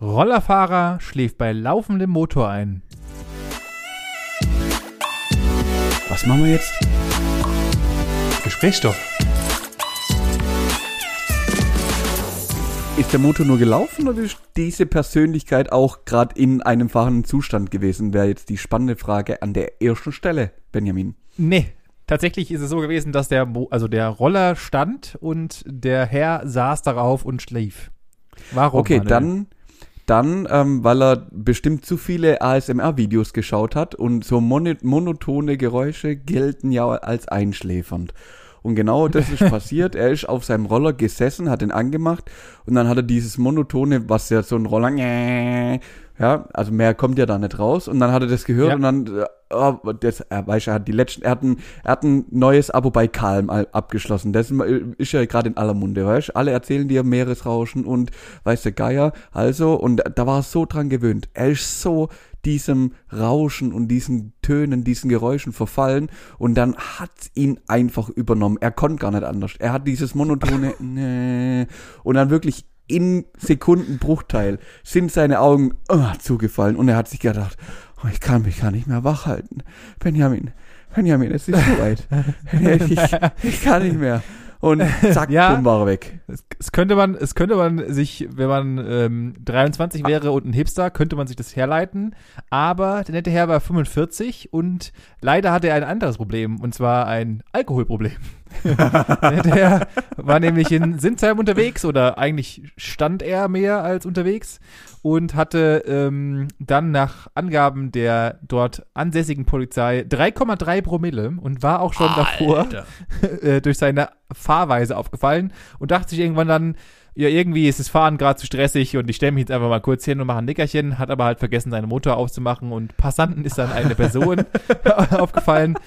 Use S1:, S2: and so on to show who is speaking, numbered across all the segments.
S1: Rollerfahrer schläft bei laufendem Motor ein.
S2: Was machen wir jetzt?
S1: Gesprächsstoff.
S2: Ist der Motor nur gelaufen oder ist diese Persönlichkeit auch gerade in einem fahrenden Zustand gewesen? Wäre jetzt die spannende Frage an der ersten Stelle, Benjamin.
S1: Nee, tatsächlich ist es so gewesen, dass der, Mo also der Roller stand und der Herr saß darauf und schlief. Warum?
S2: Okay,
S1: Manuel?
S2: dann, dann ähm, weil er bestimmt zu viele ASMR-Videos geschaut hat und so mono monotone Geräusche gelten ja als einschläfernd. Und genau das ist passiert. Er ist auf seinem Roller gesessen, hat ihn angemacht und dann hat er dieses monotone, was ja so ein Roller, ja, also mehr kommt ja da nicht raus. Und dann hat er das gehört
S1: Ja.
S2: und dann, äh, oh, das, er weiß, er hat die letzten, er hat ein, er hat ein neues Abo bei Calm al- abgeschlossen. Das ist ja gerade in aller Munde, weißt du? Alle erzählen dir Meeresrauschen und weiß der Geier. Also, und da war er so dran gewöhnt. Er ist so diesem Rauschen und diesen Tönen, diesen Geräuschen verfallen und dann hat ihn einfach übernommen. Er konnte gar nicht anders. Er hat dieses monotone nee, und dann wirklich in Sekundenbruchteil sind seine Augen oh, zugefallen und er hat sich gedacht, oh, ich kann mich gar nicht mehr wach halten. Benjamin, Benjamin, es ist soweit. ich, ich kann nicht mehr. Und zack,
S1: Ja.
S2: bumm, war er weg.
S1: Es, es könnte man, es könnte man sich, wenn man ähm, 23 wäre und ein Hipster, könnte man sich das herleiten. Aber der nette Herr war 45 und leider hatte er ein anderes Problem und zwar ein Alkoholproblem. Der war nämlich in Sinsheim unterwegs oder eigentlich stand er mehr als unterwegs und hatte ähm, dann nach Angaben der dort ansässigen Polizei 3,3 Promille und war auch schon davor äh, durch seine Fahrweise aufgefallen und dachte sich irgendwann dann, ja, irgendwie ist das Fahren gerade zu stressig und ich stelle mich jetzt einfach mal kurz hin und mache ein Nickerchen, hat aber halt vergessen, seinen Motor auszumachen und Passanten ist dann eine Person aufgefallen,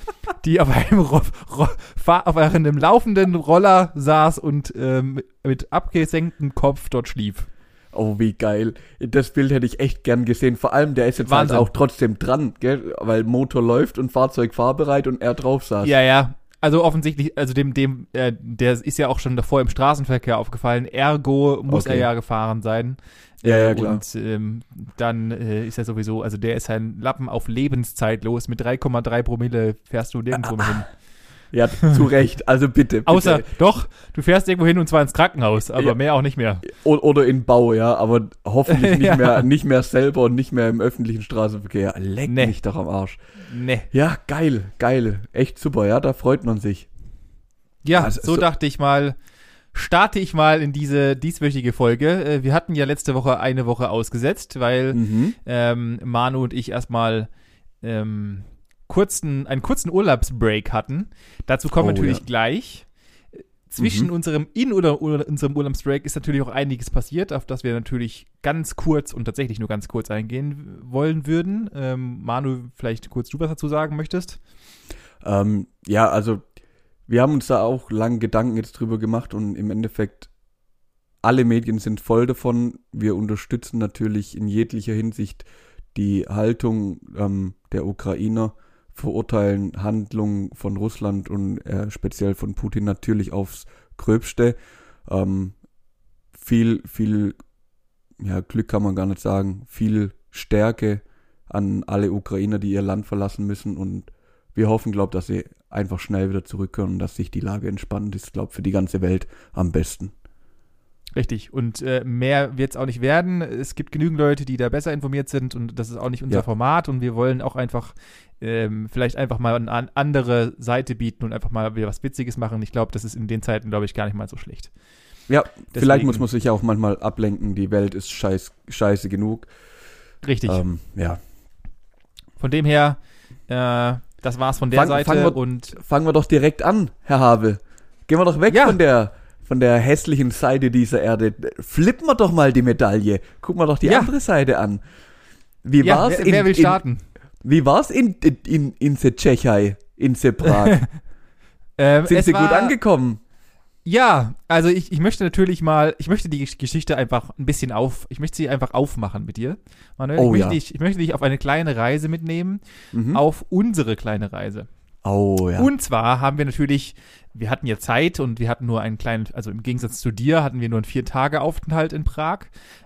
S1: die auf einem, Ro Ro auf einem laufenden Roller saß und ähm, mit abgesenktem Kopf dort schlief.
S2: Oh, wie geil. Das Bild hätte ich echt gern gesehen. Vor allem, der ist jetzt halt auch trotzdem dran, gell? weil Motor läuft und Fahrzeug fahrbereit und er drauf saß.
S1: Ja, ja. Also offensichtlich, also dem, dem, äh, der ist ja auch schon davor im Straßenverkehr aufgefallen. Ergo muss
S2: Okay.
S1: er ja gefahren sein.
S2: Ja, ja,
S1: Äh,
S2: klar.
S1: Und ähm, dann äh, ist er sowieso, also der ist ein Lappen auf Lebenszeit los. Mit 3,3 Promille fährst du nirgendwo mehr hin.
S2: Ja, zu Recht. Also bitte. bitte.
S1: Außer, doch, du fährst irgendwo hin und zwar ins Krankenhaus, aber
S2: Ja.
S1: mehr auch nicht mehr.
S2: Oder in Bau, ja, aber hoffentlich nicht
S1: Ja.
S2: mehr, nicht mehr selber und nicht mehr im öffentlichen Straßenverkehr. Leck
S1: Nee.
S2: mich doch am Arsch.
S1: Ne.
S2: Ja, geil, geil. Echt super, ja, da freut man sich.
S1: Ja,
S2: Also,
S1: so,
S2: so-
S1: dachte ich mal, starte ich mal in diese dieswöchige Folge. Äh, wir hatten ja letzte Woche eine Woche ausgesetzt, weil
S2: Mhm.
S1: ähm, Manu und ich erstmal ähm, kurzen, einen kurzen Urlaubsbreak hatten. Dazu kommen wir
S2: Oh,
S1: natürlich
S2: ja.
S1: gleich. Zwischen
S2: Mhm.
S1: unserem In- oder, oder unserem Urlaubsbreak ist natürlich auch einiges passiert, auf das wir natürlich ganz kurz und tatsächlich nur ganz kurz eingehen wollen würden. Ähm, Manu, vielleicht kurz du was dazu sagen möchtest?
S2: Ähm, ja, also wir haben uns da auch lang Gedanken jetzt drüber gemacht und im Endeffekt alle Medien sind voll davon. Wir unterstützen natürlich in jeglicher Hinsicht die Haltung ähm, der Ukrainer, verurteilen Handlungen von Russland und äh, speziell von Putin natürlich aufs Gröbste. Ähm, viel, viel, ja, Glück kann man gar nicht sagen, viel Stärke an alle Ukrainer, die ihr Land verlassen müssen und wir hoffen, glaube dass sie einfach schnell wieder zurückkommen und dass sich die Lage entspannt. Ist, glaube für die ganze Welt am besten.
S1: Richtig. Und äh, mehr wird es auch nicht werden. Es gibt genügend Leute, die da besser informiert sind und das ist auch nicht unser
S2: Ja.
S1: Format und wir wollen auch einfach ähm, vielleicht einfach mal eine an- andere Seite bieten und einfach mal wieder was Witziges machen. Ich glaube, das ist in den Zeiten, glaube ich, gar nicht mal so schlecht.
S2: Ja, vielleicht
S1: Deswegen-
S2: muss man sich auch manchmal ablenken. Die Welt ist scheiß, scheiße genug.
S1: Richtig.
S2: Ähm, ja.
S1: Von dem her, äh, das war's von der
S2: Fang-
S1: Seite
S2: fangen wir-
S1: und
S2: Fangen wir doch direkt an, Herr Habe. Gehen wir doch weg
S1: Ja.
S2: von der von der hässlichen Seite dieser Erde. Flippen wir doch mal die Medaille. Gucken wir doch die
S1: Ja.
S2: andere Seite an. Wie
S1: ja,
S2: war's
S1: wer,
S2: in,
S1: wer will
S2: in,
S1: starten?
S2: Wie war's in in in, in se Tschechei, in se Prag?
S1: Ähm,
S2: Sind Sie gut angekommen?
S1: Ja, also ich, ich möchte natürlich mal, ich möchte die Geschichte einfach ein bisschen auf, ich möchte sie einfach aufmachen mit dir. Manuel,
S2: Oh,
S1: ich, möchte
S2: ja.
S1: dich, ich möchte dich auf eine kleine Reise mitnehmen,
S2: Mhm.
S1: auf unsere kleine Reise.
S2: Oh, ja.
S1: Und zwar haben wir natürlich, wir hatten ja Zeit und wir hatten nur einen kleinen, also im Gegensatz zu dir hatten wir nur einen vier Tage Aufenthalt in Prag,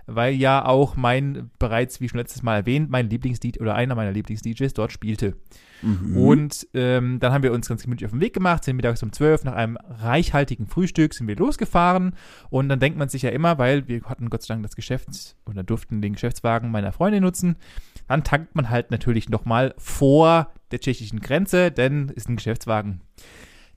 S1: weil ja auch mein bereits, wie schon letztes Mal erwähnt, mein Lieblings-DJ oder einer meiner Lieblings-DJs dort spielte.
S2: Mhm.
S1: Und ähm, dann haben wir uns ganz gemütlich auf den Weg gemacht, sind mittags um 12 nach einem reichhaltigen Frühstück sind wir losgefahren und dann denkt man sich ja immer, weil wir hatten Gott sei Dank das Geschäfts- oder durften den Geschäftswagen meiner Freundin nutzen, dann tankt man halt natürlich nochmal vor der tschechischen Grenze, denn ist ein Geschäftswagen.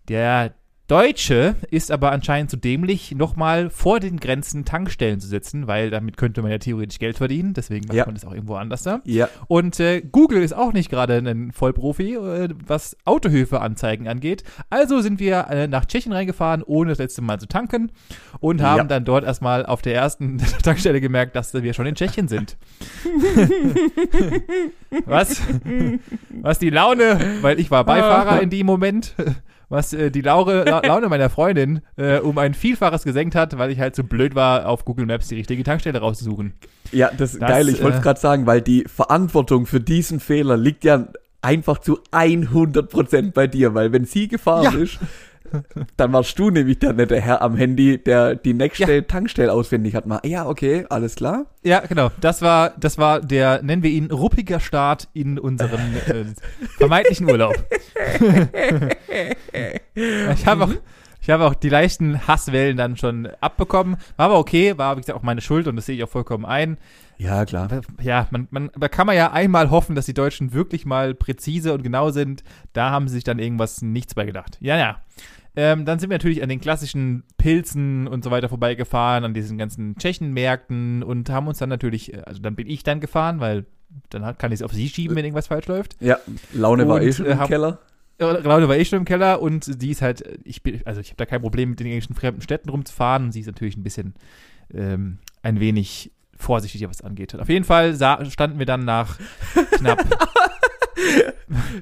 S1: Der Deutsche ist aber anscheinend zu dämlich, nochmal vor den Grenzen Tankstellen zu setzen, weil damit könnte man ja theoretisch Geld verdienen, deswegen macht
S2: Ja.
S1: man das auch irgendwo anders da.
S2: ja.
S1: Und äh, Google ist auch nicht gerade ein Vollprofi, äh, was Autohöfe-Anzeigen angeht. Also sind wir äh, nach Tschechien reingefahren, ohne das letzte Mal zu tanken und haben
S2: Ja.
S1: dann dort erstmal auf der ersten Tankstelle gemerkt, dass wir schon in Tschechien sind. was? Was die Laune, weil ich war Beifahrer in dem Moment, was äh, die Laure, La Laune meiner Freundin äh, um ein Vielfaches gesenkt hat, weil ich halt so blöd war, auf Google Maps die richtige Tankstelle rauszusuchen.
S2: Ja, das ist geil. Ich wollte
S1: äh,
S2: es gerade sagen, weil die Verantwortung für diesen Fehler liegt ja einfach zu 100% bei dir, weil wenn sie gefahren
S1: Ja.
S2: ist, dann warst du nämlich der nette Herr am Handy, der die nächste Tankstelle auswendig hat. Mal, ja, okay, alles klar.
S1: Ja, genau. Das war, das war der, nennen wir ihn, ruppiger Start in unseren äh, vermeintlichen Urlaub. ich habe auch, ich habe auch die leichten Hasswellen dann schon abbekommen. War aber okay, war wie gesagt auch meine Schuld und das sehe ich auch vollkommen ein.
S2: Ja, klar.
S1: Ja, man, man, da kann man ja einmal hoffen, dass die Deutschen wirklich mal präzise und genau sind. Da haben sie sich dann irgendwas nichts bei gedacht. Ja, ja. Ähm, dann sind wir natürlich an den klassischen Pilzen und so weiter vorbeigefahren, an diesen ganzen Tschechenmärkten und haben uns dann natürlich, äh, also dann bin ich dann gefahren, weil dann kann ich es auf sie schieben, wenn irgendwas falsch läuft.
S2: Ja, Laune war
S1: Und,
S2: eh schon
S1: äh,
S2: im
S1: hab-
S2: Keller.
S1: Claudia war eh schon im Keller und die ist halt, ich bin, also ich habe da kein Problem mit den englischen fremden Städten rumzufahren und sie ist natürlich ein bisschen, ähm, ein wenig vorsichtig, was angeht. Auf jeden Fall standen wir dann nach knapp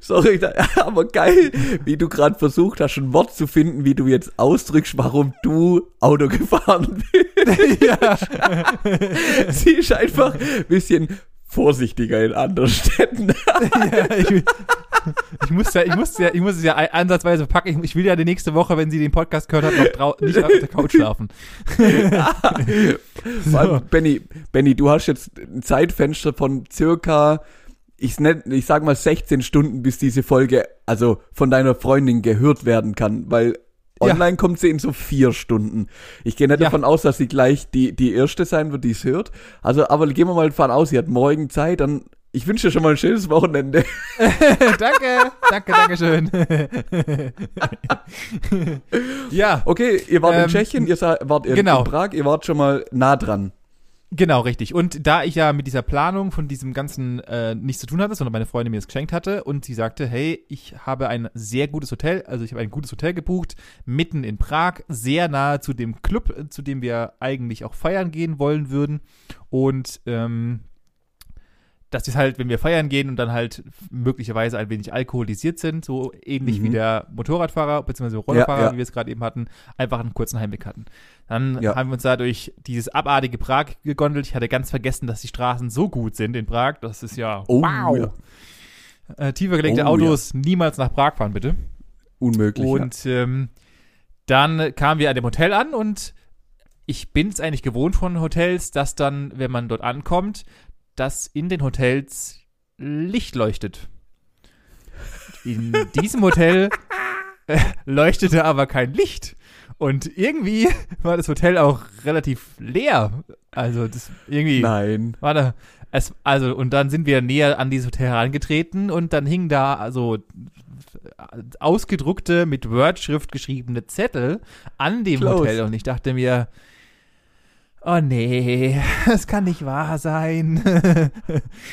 S2: Sorry, aber geil, wie du gerade versucht hast, ein Wort zu finden, wie du jetzt ausdrückst, warum du Auto gefahren bist.
S1: ja,
S2: Sie ist einfach ein bisschen vorsichtiger in anderen Städten.
S1: ja, ich, ich muss ja, ich muss ja, ich muss es ja ansatzweise packen. Ich, ich will ja die nächste Woche, wenn sie den Podcast gehört hat, noch nicht auf der Couch schlafen.
S2: Vor allem, Benny, Benny, du hast jetzt ein Zeitfenster von circa, ich, nenn, ich sag mal 16 Stunden, bis diese Folge, also von deiner Freundin gehört werden kann, weil
S1: Ja.
S2: online kommt sie in so vier Stunden. Ich gehe nicht
S1: Ja.
S2: davon aus, dass sie gleich die, die erste sein wird, die es hört. Also, aber gehen wir mal davon aus, sie hat morgen Zeit, dann, ich wünsche dir schon mal ein schönes Wochenende.
S1: danke, danke, danke schön. ja,
S2: Okay, ihr wart in
S1: Ähm,
S2: Tschechien, ihr wart in,
S1: genau.
S2: in Prag, ihr wart schon mal nah dran.
S1: Genau, richtig. Und da ich ja mit dieser Planung von diesem Ganzen äh, nichts zu tun hatte, sondern meine Freundin mir das geschenkt hatte und sie sagte, hey, ich habe ein sehr gutes Hotel, also ich habe ein gutes Hotel gebucht, mitten in Prag, sehr nahe zu dem Club, äh, zu dem wir eigentlich auch feiern gehen wollen würden. Und ähm, das ist halt, wenn wir feiern gehen und dann halt möglicherweise ein wenig alkoholisiert sind, so ähnlich
S2: Mhm.
S1: wie der Motorradfahrer bzw. Rollerfahrer,
S2: Ja, ja.
S1: wie wir es gerade eben hatten, einfach einen kurzen Heimweg hatten. Dann
S2: Ja.
S1: haben wir uns da durch dieses abartige Prag gegondelt. Ich hatte ganz vergessen, dass die Straßen so gut sind in Prag. Das ist ja
S2: Oh,
S1: wow. Äh, tiefer gelegte
S2: Oh,
S1: Autos niemals nach Prag fahren, bitte.
S2: Unmöglich.
S1: Und ähm, dann kamen wir an dem Hotel an und ich bin es eigentlich gewohnt von Hotels, dass dann, wenn man dort ankommt, dass in den Hotels Licht leuchtet. In diesem Hotel äh, leuchtete aber kein Licht. Und irgendwie war das Hotel auch relativ leer. Also das irgendwie
S2: Nein.
S1: war da es, also und dann sind wir näher an dieses Hotel herangetreten und dann hingen da also ausgedruckte mit Word-Schrift geschriebene Zettel an dem
S2: Close.
S1: Hotel und ich dachte mir Oh nee, das kann nicht wahr sein.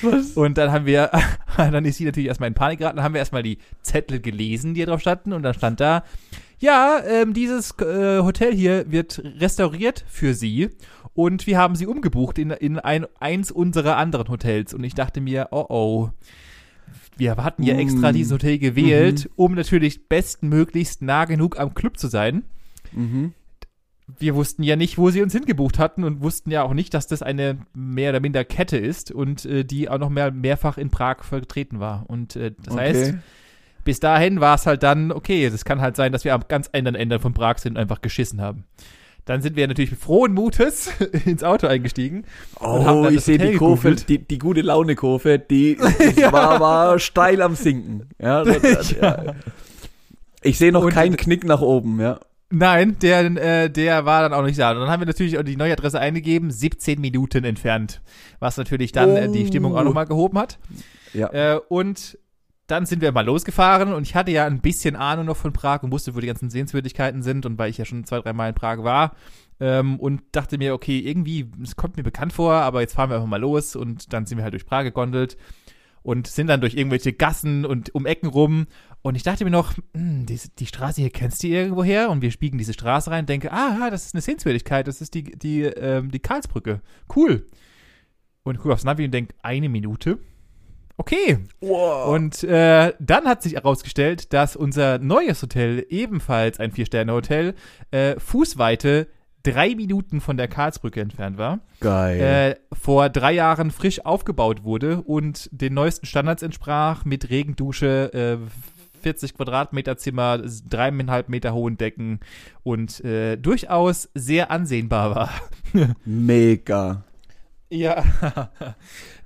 S2: Was?
S1: Und dann haben wir, dann ist sie natürlich erstmal in Panik geraten, dann haben wir erstmal die Zettel gelesen, die drauf standen, und dann stand da, ja, ähm, dieses äh, Hotel hier wird restauriert für Sie und wir haben Sie umgebucht in, in ein, eins unserer anderen Hotels. Und ich dachte mir, oh oh, wir hatten ja extra
S2: Mm.
S1: dieses Hotel gewählt, um natürlich bestmöglichst nah genug am Club zu sein
S2: Mhm.
S1: Wir wussten ja nicht, wo sie uns hingebucht hatten und wussten ja auch nicht, dass das eine mehr oder minder Kette ist und äh, die auch noch mehr, mehrfach in Prag vertreten war. Und äh, das
S2: Okay.
S1: heißt, bis dahin war es halt dann, okay, es kann halt sein, dass wir am ganz anderen Ende von Prag sind und einfach geschissen haben. Dann sind wir natürlich mit frohen Mutes ins Auto eingestiegen.
S2: Oh, ich sehe die Kurve, die, die gute Laune-Kurve, die das war, war steil am Sinken. Ja, das, das, ja. Ich sehe noch
S1: Und-
S2: keinen Knick nach oben, ja.
S1: Nein, der, äh, der war dann auch nicht da. Und dann haben wir natürlich auch die neue Adresse eingegeben, 17 Minuten entfernt. Was natürlich dann äh, die
S2: Oh.
S1: Stimmung auch nochmal gehoben hat.
S2: Ja.
S1: Äh, und dann sind wir mal losgefahren und ich hatte ja ein bisschen Ahnung noch von Prag und wusste, wo die ganzen Sehenswürdigkeiten sind und weil ich ja schon zwei, drei Mal in Prag war ähm, und dachte mir, okay, irgendwie, es kommt mir bekannt vor, aber jetzt fahren wir einfach mal los und dann sind wir halt durch Prag gegondelt und sind dann durch irgendwelche Gassen und um Ecken rum und ich dachte mir noch, hm, die, die Straße hier kennst du irgendwo her und wir spiegen diese Straße rein, denke, ah, das ist eine Sehenswürdigkeit, das ist die, die, ähm, die Karlsbrücke, cool. Und gucke aufs Navi und denke, eine Minute. Okay,
S2: Wow.
S1: und äh, dann hat sich herausgestellt, dass unser neues Hotel, ebenfalls ein Vier-Sterne-Hotel, äh, Fußweite drei Minuten von der Karlsbrücke entfernt war,
S2: Geil.
S1: äh, vor drei Jahren frisch aufgebaut wurde und den neuesten Standards entsprach mit Regendusche, äh, 40 Quadratmeter Zimmer, dreieinhalb Meter hohen Decken und äh, durchaus sehr ansehnbar war.
S2: Mega.
S1: Ja.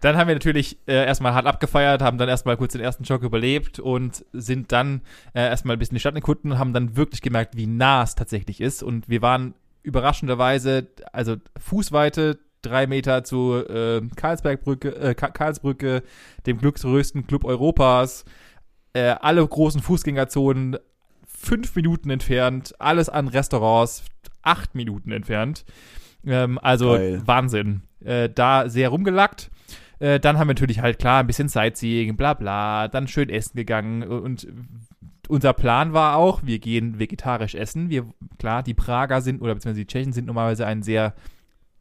S1: dann haben wir natürlich äh, erstmal hart abgefeiert, haben dann erstmal kurz den ersten Schock überlebt und sind dann äh, erstmal ein bisschen die Stadt erkunden und haben dann wirklich gemerkt, wie nah es tatsächlich ist. Und wir waren überraschenderweise, also Fußweite, drei Meter zu äh, Karlsbergbrücke, äh, Ka- Karlsbrücke, dem glücksgrößten Club Europas, äh, alle großen Fußgängerzonen fünf Minuten entfernt, alles an Restaurants acht Minuten entfernt. Ähm, also
S2: Geil.
S1: Wahnsinn. Äh, da sehr rumgelackt. Äh, dann haben wir natürlich halt klar ein bisschen Sightseeing, bla bla, dann schön essen gegangen und unser Plan war auch, wir gehen vegetarisch essen. Wir, klar, die Prager sind, oder beziehungsweise die Tschechen sind normalerweise ein sehr,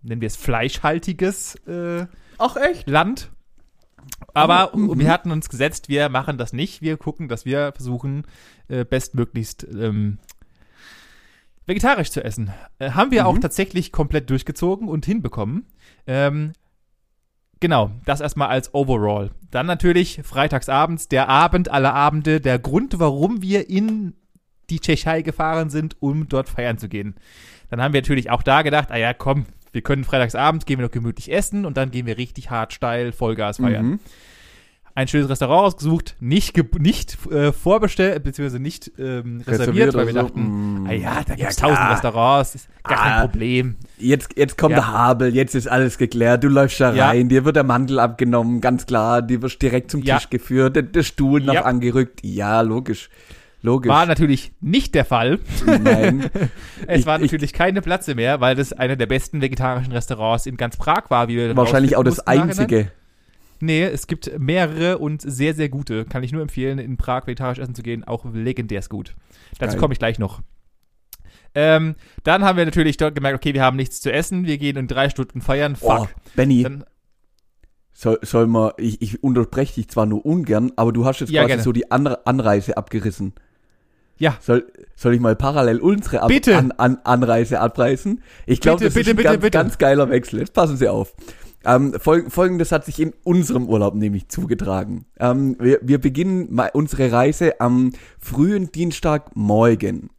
S1: nennen wir es fleischhaltiges äh,
S2: Ach echt?
S1: Land. Aber
S2: Oh, mhm.
S1: wir hatten uns gesetzt, wir machen das nicht. Wir gucken, dass wir versuchen, äh, bestmöglichst ähm, vegetarisch zu essen. Äh, haben wir
S2: Mhm.
S1: auch tatsächlich komplett durchgezogen und hinbekommen. Ähm, genau, das erstmal als Overall. Dann natürlich freitagsabends, der Abend aller Abende, der Grund, warum wir in die Tschechei gefahren sind, um dort feiern zu gehen. Dann haben wir natürlich auch da gedacht, ah ja, komm, wir können freitagsabends, gehen wir noch gemütlich essen und dann gehen wir richtig hart steil Vollgas feiern
S2: Mhm.
S1: Ein schönes Restaurant ausgesucht, nicht, nicht äh, vorbestellt, beziehungsweise nicht ähm, reserviert, weil wir
S2: so.
S1: dachten,
S2: Mm.
S1: ah ja, da
S2: Ja,
S1: gibt's tausend
S2: klar.
S1: Restaurants, ist gar
S2: Ah.
S1: kein Problem.
S2: Jetzt, jetzt kommt
S1: Ja.
S2: der Habel, jetzt ist alles geklärt, du läufst da
S1: Ja.
S2: rein, dir wird der Mantel abgenommen, ganz klar, dir wirst direkt zum
S1: Ja.
S2: Tisch geführt, der, der Stuhl noch
S1: Ja.
S2: angerückt, ja, logisch, logisch.
S1: War natürlich nicht der Fall.
S2: Nein,
S1: Es
S2: Ich-
S1: war
S2: ich-
S1: natürlich keine Platze mehr, weil das einer der besten vegetarischen Restaurants in ganz Prag war, wie wir
S2: wahrscheinlich auch das
S1: mussten nachhinein. Nee, es gibt mehrere und sehr, sehr gute. Kann ich nur empfehlen, in Prag vegetarisch essen zu gehen. Auch legendär gut. Dazu komme ich gleich noch. Ähm, dann haben wir natürlich dort gemerkt, okay, wir haben nichts zu essen. Wir gehen in drei Stunden feiern.
S2: Oh,
S1: Fuck.
S2: Benny,
S1: Dann,
S2: soll, soll man, ich, ich unterbreche dich zwar nur ungern, aber du hast jetzt
S1: Ja,
S2: quasi
S1: gerne.
S2: so die Anre Anreise abgerissen.
S1: ja,
S2: Soll, soll ich mal parallel unsere Ab
S1: Bitte.
S2: An, an, Anreise abreißen? Ich glaube, das
S1: bitte,
S2: ist ein
S1: bitte,
S2: ganz,
S1: bitte.
S2: ganz geiler Wechsel. Jetzt passen Sie auf. Ähm, fol Folgendes hat sich in unserem Urlaub nämlich zugetragen. Ähm, wir, wir beginnen unsere Reise am frühen Dienstagmorgen.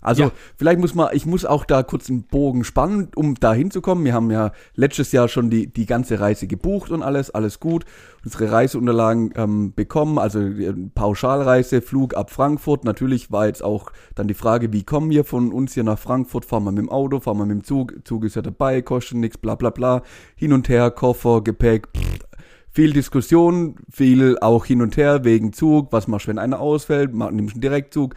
S2: Also
S1: Ja.
S2: vielleicht muss man, ich muss auch da kurz einen Bogen spannen, um da hinzukommen. Wir haben ja letztes Jahr schon die, die ganze Reise gebucht und alles, alles gut. Unsere Reiseunterlagen ähm, bekommen, also die Pauschalreise, Flug ab Frankfurt. Natürlich war jetzt auch dann die Frage, wie kommen wir von uns hier nach Frankfurt? Fahren wir mit dem Auto, fahren wir mit dem Zug? Zug ist ja dabei, kostet nichts, bla bla bla. Hin und her, Koffer, Gepäck, pff, viel Diskussion, viel auch hin und her wegen Zug. Was machst du, wenn einer ausfällt? Nimmst du einen Direktzug?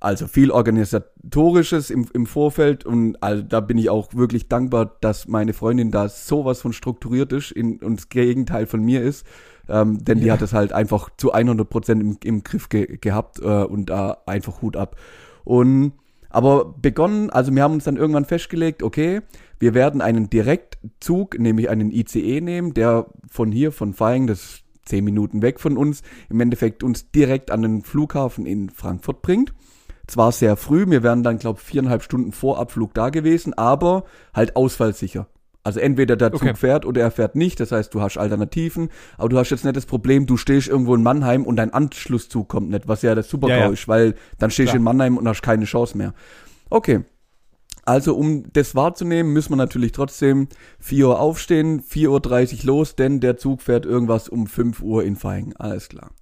S2: Also viel organisatorisches im, im Vorfeld und also da bin ich auch wirklich dankbar, dass meine Freundin da sowas von strukturiert ist in, und das Gegenteil von mir ist, ähm, denn die
S1: Ja.
S2: hat es halt einfach zu 100 Prozent im, im Griff ge gehabt äh, und da einfach Hut ab. Und aber begonnen, also wir haben uns dann irgendwann festgelegt, okay, wir werden einen Direktzug, nämlich einen ICE nehmen, der von hier, von Feing, das ist zehn Minuten weg von uns, im Endeffekt uns direkt an den Flughafen in Frankfurt bringt. Zwar sehr früh, wir wären dann, glaube viereinhalb Stunden vor Abflug da gewesen, aber halt ausfallsicher. Also entweder der Zug
S1: Okay.
S2: fährt oder er fährt nicht, das heißt, du hast Alternativen, aber du hast jetzt nicht das Problem, du stehst irgendwo in Mannheim und dein Anschlusszug kommt nicht, was ja das super
S1: Ja, ja.
S2: ist, weil dann stehst du in Mannheim und hast keine Chance mehr. Okay. Also um das wahrzunehmen, müssen wir natürlich trotzdem 4 Uhr aufstehen, 4.30 Uhr los, denn der Zug fährt irgendwas um 5 Uhr in Feigen. Alles klar.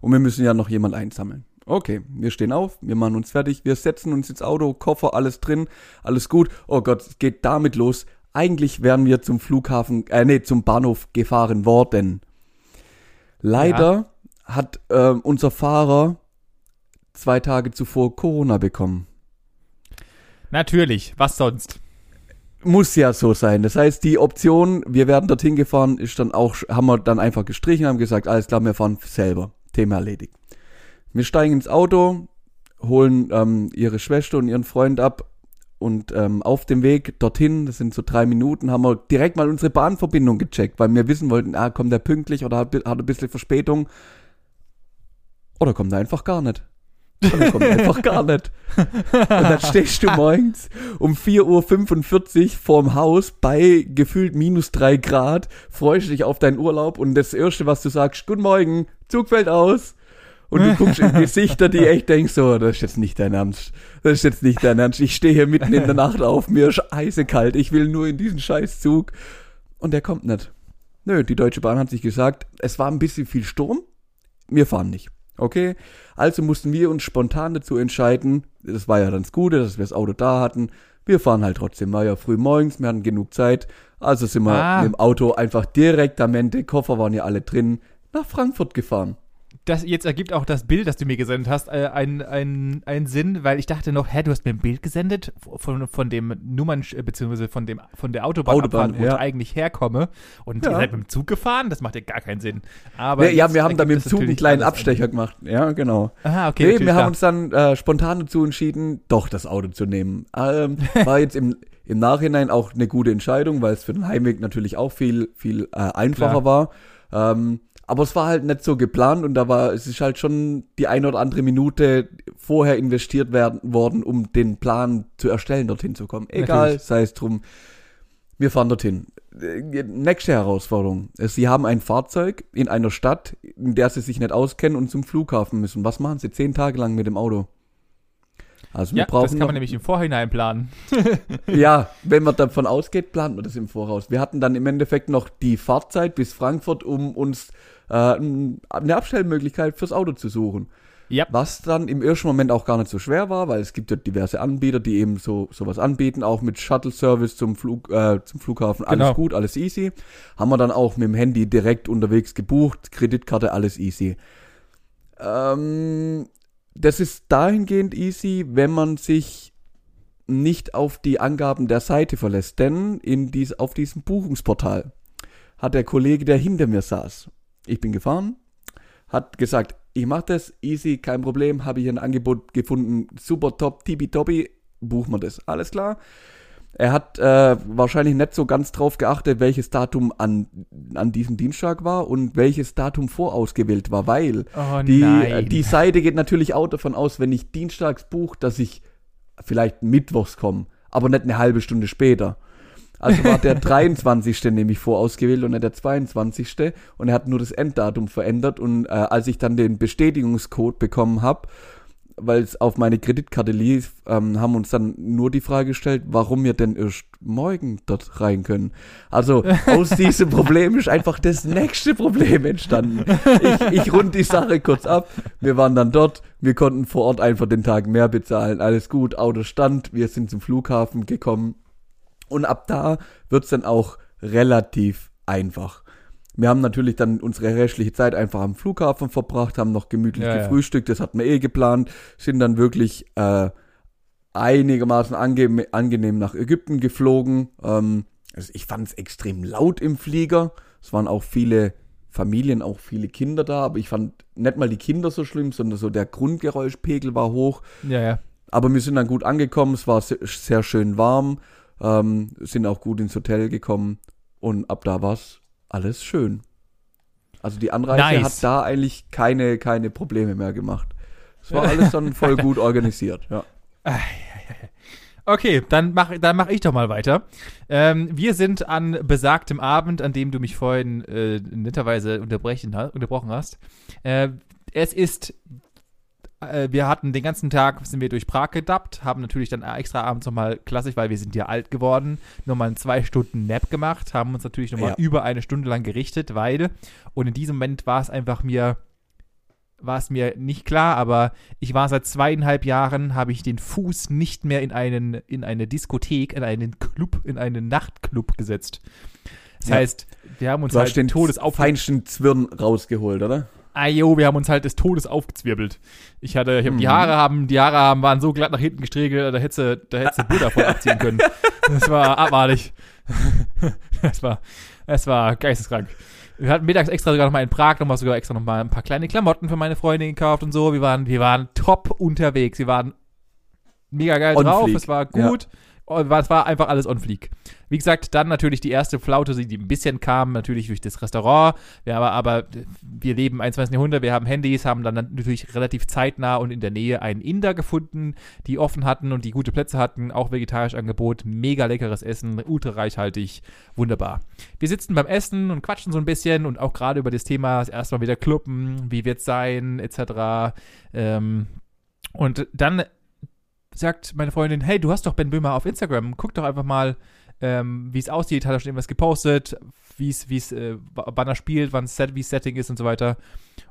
S2: Und wir müssen ja noch jemand einsammeln. Okay, wir stehen auf, wir machen uns fertig, wir setzen uns ins Auto, Koffer, alles drin, alles gut. Oh Gott, es geht damit los. Eigentlich wären wir zum Flughafen, äh, nee, zum Bahnhof gefahren worden. Leider hat äh, unser Fahrer zwei Tage zuvor Corona bekommen.
S1: Natürlich, was sonst?
S2: Muss ja so sein. Das heißt, die Option, wir werden dorthin gefahren, ist dann auch, haben wir dann einfach gestrichen, haben gesagt, alles klar, wir fahren selber. Thema erledigt. Wir steigen ins Auto, holen ähm, ihre Schwester und ihren Freund ab und ähm, auf dem Weg dorthin, das sind so drei Minuten, haben wir direkt mal unsere Bahnverbindung gecheckt, weil wir wissen wollten, ah, kommt er pünktlich oder hat, hat er ein bisschen Verspätung oder kommt er einfach gar nicht. Oder kommt er einfach gar nicht. Und dann stehst du morgens um 4.45 Uhr vorm Haus bei gefühlt minus drei Grad, freust dich auf deinen Urlaub und das Erste, was du sagst, Guten Morgen, Zug fällt aus. Und du guckst in Gesichter, die echt denkst, so, das ist jetzt nicht dein Ernst. Das ist jetzt nicht dein Ernst. Ich stehe hier mitten in der Nacht auf, mir ist eisekalt, ich will nur in diesen scheiß Zug. Und der kommt nicht. Nö, die Deutsche Bahn hat sich gesagt, es war ein bisschen viel Sturm, wir fahren nicht. Okay, also mussten wir uns spontan dazu entscheiden, das war ja dann das Gute, dass wir das Auto da hatten, wir fahren halt trotzdem, war ja früh morgens, wir hatten genug Zeit, also sind wir
S1: Ah.
S2: mit dem Auto einfach direktamente, Koffer waren ja alle drin, nach Frankfurt gefahren.
S1: Das jetzt ergibt auch das Bild, das du mir gesendet hast, äh, einen ein, ein Sinn, weil ich dachte noch, hä, du hast mir ein Bild gesendet von, von dem Nummern, äh, beziehungsweise von dem von der Autobahn,
S2: Autobahn,
S1: wo
S2: ja.
S1: ich eigentlich herkomme. Und
S2: Ja.
S1: ihr seid mit dem Zug gefahren, das macht ja gar keinen Sinn. Aber
S2: Wir, ja, wir haben dann mit dem Zug einen kleinen Abstecher gemacht, ja, genau.
S1: Aha, okay.
S2: nee, wir haben
S1: klar.
S2: uns dann äh, spontan dazu entschieden, doch das Auto zu nehmen. Ähm, war jetzt im, im Nachhinein auch eine gute Entscheidung, weil es für den Heimweg natürlich auch viel, viel äh, einfacher war. Ähm, aber es war halt nicht so geplant und da war, es ist halt schon die eine oder andere Minute vorher investiert werden worden, um den Plan zu erstellen, dorthin zu kommen. Egal,
S1: Natürlich.
S2: sei es drum. Wir fahren dorthin. Äh, Nächste Herausforderung. Sie haben ein Fahrzeug in einer Stadt, in der sie sich nicht auskennen und zum Flughafen müssen. Was machen sie zehn Tage lang mit dem Auto? Also wir
S1: Ja, das
S2: brauchen
S1: kann
S2: noch,
S1: man nämlich im Vorhinein planen.
S2: ja, wenn man davon ausgeht, plant man das im Voraus. Wir hatten dann im Endeffekt noch die Fahrzeit bis Frankfurt, um uns äh, eine Abstellmöglichkeit fürs Auto zu suchen.
S1: Ja.
S2: Was dann im ersten Moment auch gar nicht so schwer war, weil es gibt ja diverse Anbieter, die eben so sowas anbieten, auch mit Shuttle-Service zum Flug, äh, zum Flughafen, alles
S1: Genau.
S2: gut, alles easy. Haben wir dann auch mit dem Handy direkt unterwegs gebucht, Kreditkarte, alles easy. Ähm, das ist dahingehend easy, wenn man sich nicht auf die Angaben der Seite verlässt, denn in dies, auf diesem Buchungsportal hat der Kollege, der hinter mir saß, ich bin gefahren, hat gesagt, ich mache das, easy, kein Problem, habe ich ein Angebot gefunden, super top, tippitoppi, buchen wir das, alles klar. Er hat äh, wahrscheinlich nicht so ganz drauf geachtet, welches Datum an, an diesem Dienstag war und welches Datum vorausgewählt war, weil
S1: Oh
S2: die,
S1: nein.
S2: die Seite geht natürlich auch davon aus, wenn ich dienstags buche, dass ich vielleicht mittwochs komme, aber nicht eine halbe Stunde später. Also war der 23. nämlich vorausgewählt und nicht der 22. Und er hat nur das Enddatum verändert. Und äh, als ich dann den Bestätigungscode bekommen habe, weil es auf meine Kreditkarte lief, ähm, haben uns dann nur die Frage gestellt, warum wir denn erst morgen dort rein können. Also aus diesem Problem ist einfach das nächste Problem entstanden. Ich, ich rund die Sache kurz ab. Wir waren dann dort, wir konnten vor Ort einfach den Tag mehr bezahlen. Alles gut, Auto stand, wir sind zum Flughafen gekommen. Und ab da wird's dann auch relativ einfach. Wir haben natürlich dann unsere restliche Zeit einfach am Flughafen verbracht, haben noch gemütlich
S1: Ja, ja.
S2: gefrühstückt, das hatten wir eh geplant, sind dann wirklich äh, einigermaßen ange angenehm nach Ägypten geflogen. Ähm, also ich fand es extrem laut im Flieger. Es waren auch viele Familien, auch viele Kinder da, aber ich fand nicht mal die Kinder so schlimm, sondern so der Grundgeräuschpegel war hoch.
S1: Ja, ja.
S2: Aber wir sind dann gut angekommen, es war se- sehr schön warm, ähm, sind auch gut ins Hotel gekommen und ab da war's alles schön. Also die Anreise
S1: Nice.
S2: hat da eigentlich keine, keine Probleme mehr gemacht. Es war alles dann voll gut organisiert, ja.
S1: Okay, dann mach, dann mach ich doch mal weiter. Ähm, wir sind an besagtem Abend, an dem du mich vorhin äh, netterweise unterbrechen, unterbrochen hast. Äh, es ist äh, wir hatten den ganzen Tag, sind wir durch Prag gedappt, haben natürlich dann extra abends nochmal klassisch, weil wir sind ja alt geworden, nochmal einen zwei Stunden Nap gemacht, haben uns natürlich nochmal ja. über eine Stunde lang gerichtet, weil, und in diesem Moment war es einfach mir, war es mir nicht klar, aber ich war seit zweieinhalb Jahren, habe ich den Fuß nicht mehr in einen, in eine Diskothek, in einen Club, in einen Nachtclub gesetzt. Das ja. heißt, wir haben uns
S2: du halt den Todes feinsten Zwirn rausgeholt, oder?
S1: Ayo, wir haben uns halt des Todes aufgezwirbelt. Ich hatte, ich hab, mhm. die Haare haben, die Haare haben, waren so glatt nach hinten gestriegelt, da hätte da hätte Buddha voll abziehen können. Das war abartig. Das war, das war geisteskrank. Wir hatten mittags extra sogar noch mal in Prag nochmal sogar extra noch mal ein paar kleine Klamotten für meine Freundin gekauft und so. Wir waren, wir waren top unterwegs. Wir waren mega geil on drauf. Fleek. Es war gut. Ja. Und es war einfach alles on fleek. Wie gesagt, dann natürlich die erste Flaute, die ein bisschen kam, natürlich durch das Restaurant. Wir aber, aber wir leben 21. Jahrhundert, wir haben Handys, haben dann natürlich relativ zeitnah und in der Nähe einen Inder gefunden, die offen hatten und die gute Plätze hatten, auch vegetarisch Angebot, mega leckeres Essen, ultra reichhaltig, wunderbar. Wir sitzen beim Essen und quatschen so ein bisschen und auch gerade über das Thema erstmal wieder Kluppen, wie wird's sein, etc. Ähm, und dann sagt meine Freundin, hey, du hast doch Ben Böhmer auf Instagram, guck doch einfach mal, ähm, wie es aussieht, hat er schon irgendwas gepostet, wie es, wie es, äh, wann er spielt, wann Set, wie Setting ist und so weiter.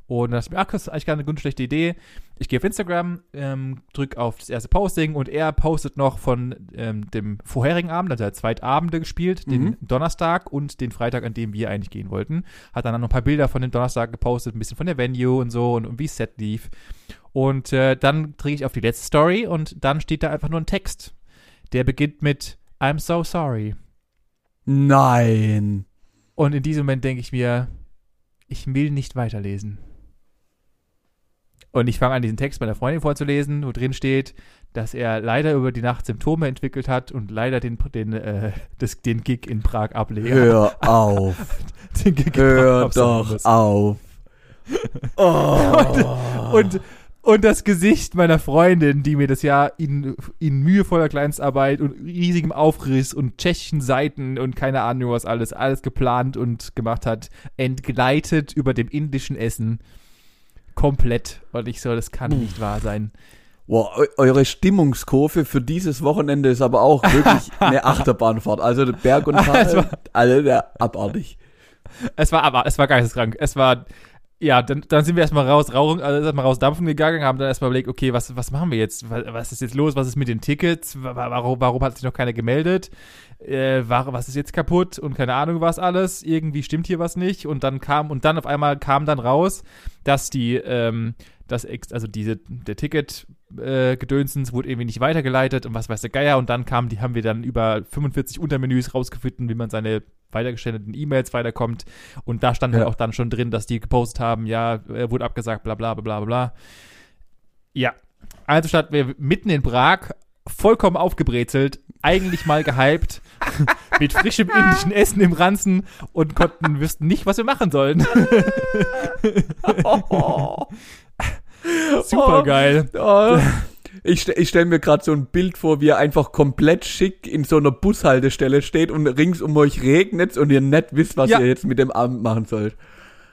S1: Und dann dachte ich mir, ach, das ist eigentlich gar eine gute schlechte Idee. Ich gehe auf Instagram, ähm, drücke auf das erste Posting und er postet noch von ähm, dem vorherigen Abend, also er hat zwei Abende gespielt, den mhm. Donnerstag und den Freitag, an dem wir eigentlich gehen wollten. Hat dann noch ein paar Bilder von dem Donnerstag gepostet, ein bisschen von der Venue und so und, und wie Set lief. Und äh, dann drehe ich auf die letzte Story und dann steht da einfach nur ein Text. Der beginnt mit I'm so sorry.
S2: Nein.
S1: Und in diesem Moment denke ich mir, ich will nicht weiterlesen. Und ich fange an, diesen Text meiner Freundin vorzulesen, wo drin steht, dass er leider über die Nacht Symptome entwickelt hat und leider den, den, äh, das, den Gig in Prag ablegt.
S2: Hör auf. den Gig Hör doch auf.
S1: Oh. und, und und das Gesicht meiner Freundin, die mir das ja in, in mühevoller Kleinstarbeit und riesigem Aufriss und tschechischen Seiten und keine Ahnung was alles, alles geplant und gemacht hat, entgleitet über dem indischen Essen. Komplett. Und ich so, das kann nicht wahr sein.
S2: Wow, eure Stimmungskurve für dieses Wochenende ist aber auch wirklich eine Achterbahnfahrt. Also Berg und Tal, alle der abartig.
S1: Es war aber, es war geisteskrank. Es war ja, dann, dann sind wir erstmal raus, rauchen, also erstmal rausdampfen gegangen, haben dann erstmal überlegt, okay, was, was machen wir jetzt? Was, was ist jetzt los? Was ist mit den Tickets? Warum, warum hat sich noch keiner gemeldet? Äh, was ist jetzt kaputt? Und keine Ahnung was alles. Irgendwie stimmt hier was nicht. Und dann kam, und dann auf einmal kam dann raus, dass die, ähm, das, also diese, der Ticket, äh, Gedönsens wurde irgendwie nicht weitergeleitet und was weiß der Geier und dann kam, die haben wir dann über 45 Untermenüs rausgefunden, wie man seine weitergestellten E-Mails weiterkommt. Und da stand halt ja. halt auch dann schon drin, dass die gepostet haben, ja, er wurde abgesagt, bla bla bla bla bla. Ja. Also statt wir mitten in Prag, vollkommen aufgebrezelt, eigentlich mal gehypt, mit frischem indischen Essen im Ranzen und konnten, wüssten nicht, was wir machen sollen. Super geil.
S2: Oh. Ich, ich stelle mir gerade so ein Bild vor, wie er einfach komplett schick in so einer Bushaltestelle steht und rings um euch regnet und ihr nicht wisst, was ja. ihr jetzt mit dem Abend machen sollt.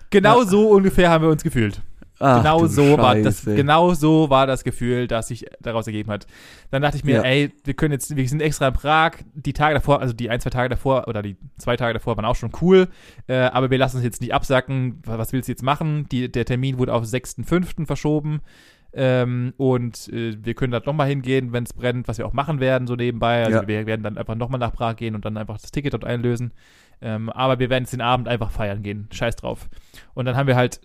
S1: Genau ja. so ungefähr haben wir uns gefühlt. Ach, genau so war das, genau so war das Gefühl, das sich daraus ergeben hat. Dann dachte ich mir, ja. ey, wir können jetzt, wir sind extra in Prag. Die Tage davor, also die ein, zwei Tage davor oder die zwei Tage davor waren auch schon cool. Äh, aber wir lassen uns jetzt nicht absacken. Was willst du jetzt machen? Die, der Termin wurde auf 6.5. verschoben. Ähm, und äh, wir können da nochmal hingehen, wenn es brennt, was wir auch machen werden, so nebenbei. Also ja. wir werden dann einfach nochmal nach Prag gehen und dann einfach das Ticket dort einlösen. Ähm, aber wir werden jetzt den Abend einfach feiern gehen. Scheiß drauf. Und dann haben wir halt,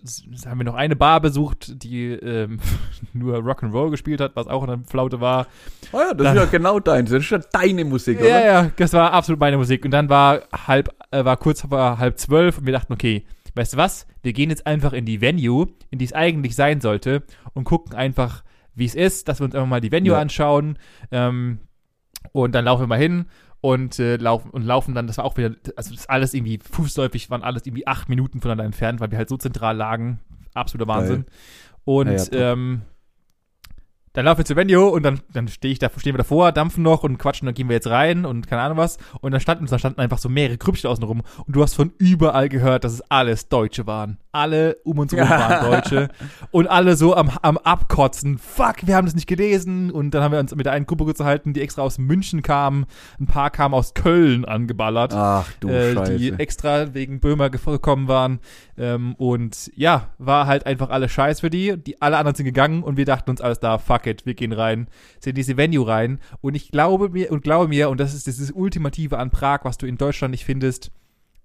S1: haben wir noch eine Bar besucht, die ähm, nur Rock'n'Roll gespielt hat, was auch eine Flaute war.
S2: Oh ja, das dann, ist ja genau dein, das ist ja deine Musik,
S1: oder? Ja, ja, das war absolut meine Musik. Und dann war halb, äh, war kurz vor halb zwölf und wir dachten, okay, weißt du was? Wir gehen jetzt einfach in die Venue, in die es eigentlich sein sollte, und gucken einfach, wie es ist, dass wir uns einfach mal die Venue ja. anschauen. Ähm, und dann laufen wir mal hin und äh, laufen und laufen dann, das war auch wieder, also das ist alles irgendwie fußläufig, waren alles irgendwie acht Minuten voneinander entfernt, weil wir halt so zentral lagen. Absoluter Wahnsinn. Geil. Und ja, ja, ähm, dann laufen wir zu Venue und dann, dann stehe ich da, stehen wir davor, dampfen noch und quatschen, dann gehen wir jetzt rein und keine Ahnung was. Und dann standen, da standen einfach so mehrere Grüppchen außen rum und du hast von überall gehört, dass es alles Deutsche waren. Alle um uns rum waren Deutsche und alle so am, am Abkotzen. Fuck, wir haben das nicht gelesen. Und dann haben wir uns mit der einen Gruppe gehalten, die extra aus München kam. Ein paar kamen aus Köln angeballert.
S2: Ach du
S1: äh,
S2: Scheiße.
S1: die extra wegen Böhmer gekommen waren. Ähm, und ja, war halt einfach alles scheiß für die. Die alle anderen sind gegangen und wir dachten uns alles da, fuck it, wir gehen rein, sind in diese Venue rein. Und ich glaube mir und glaube mir, und das ist dieses Ultimative an Prag, was du in Deutschland nicht findest.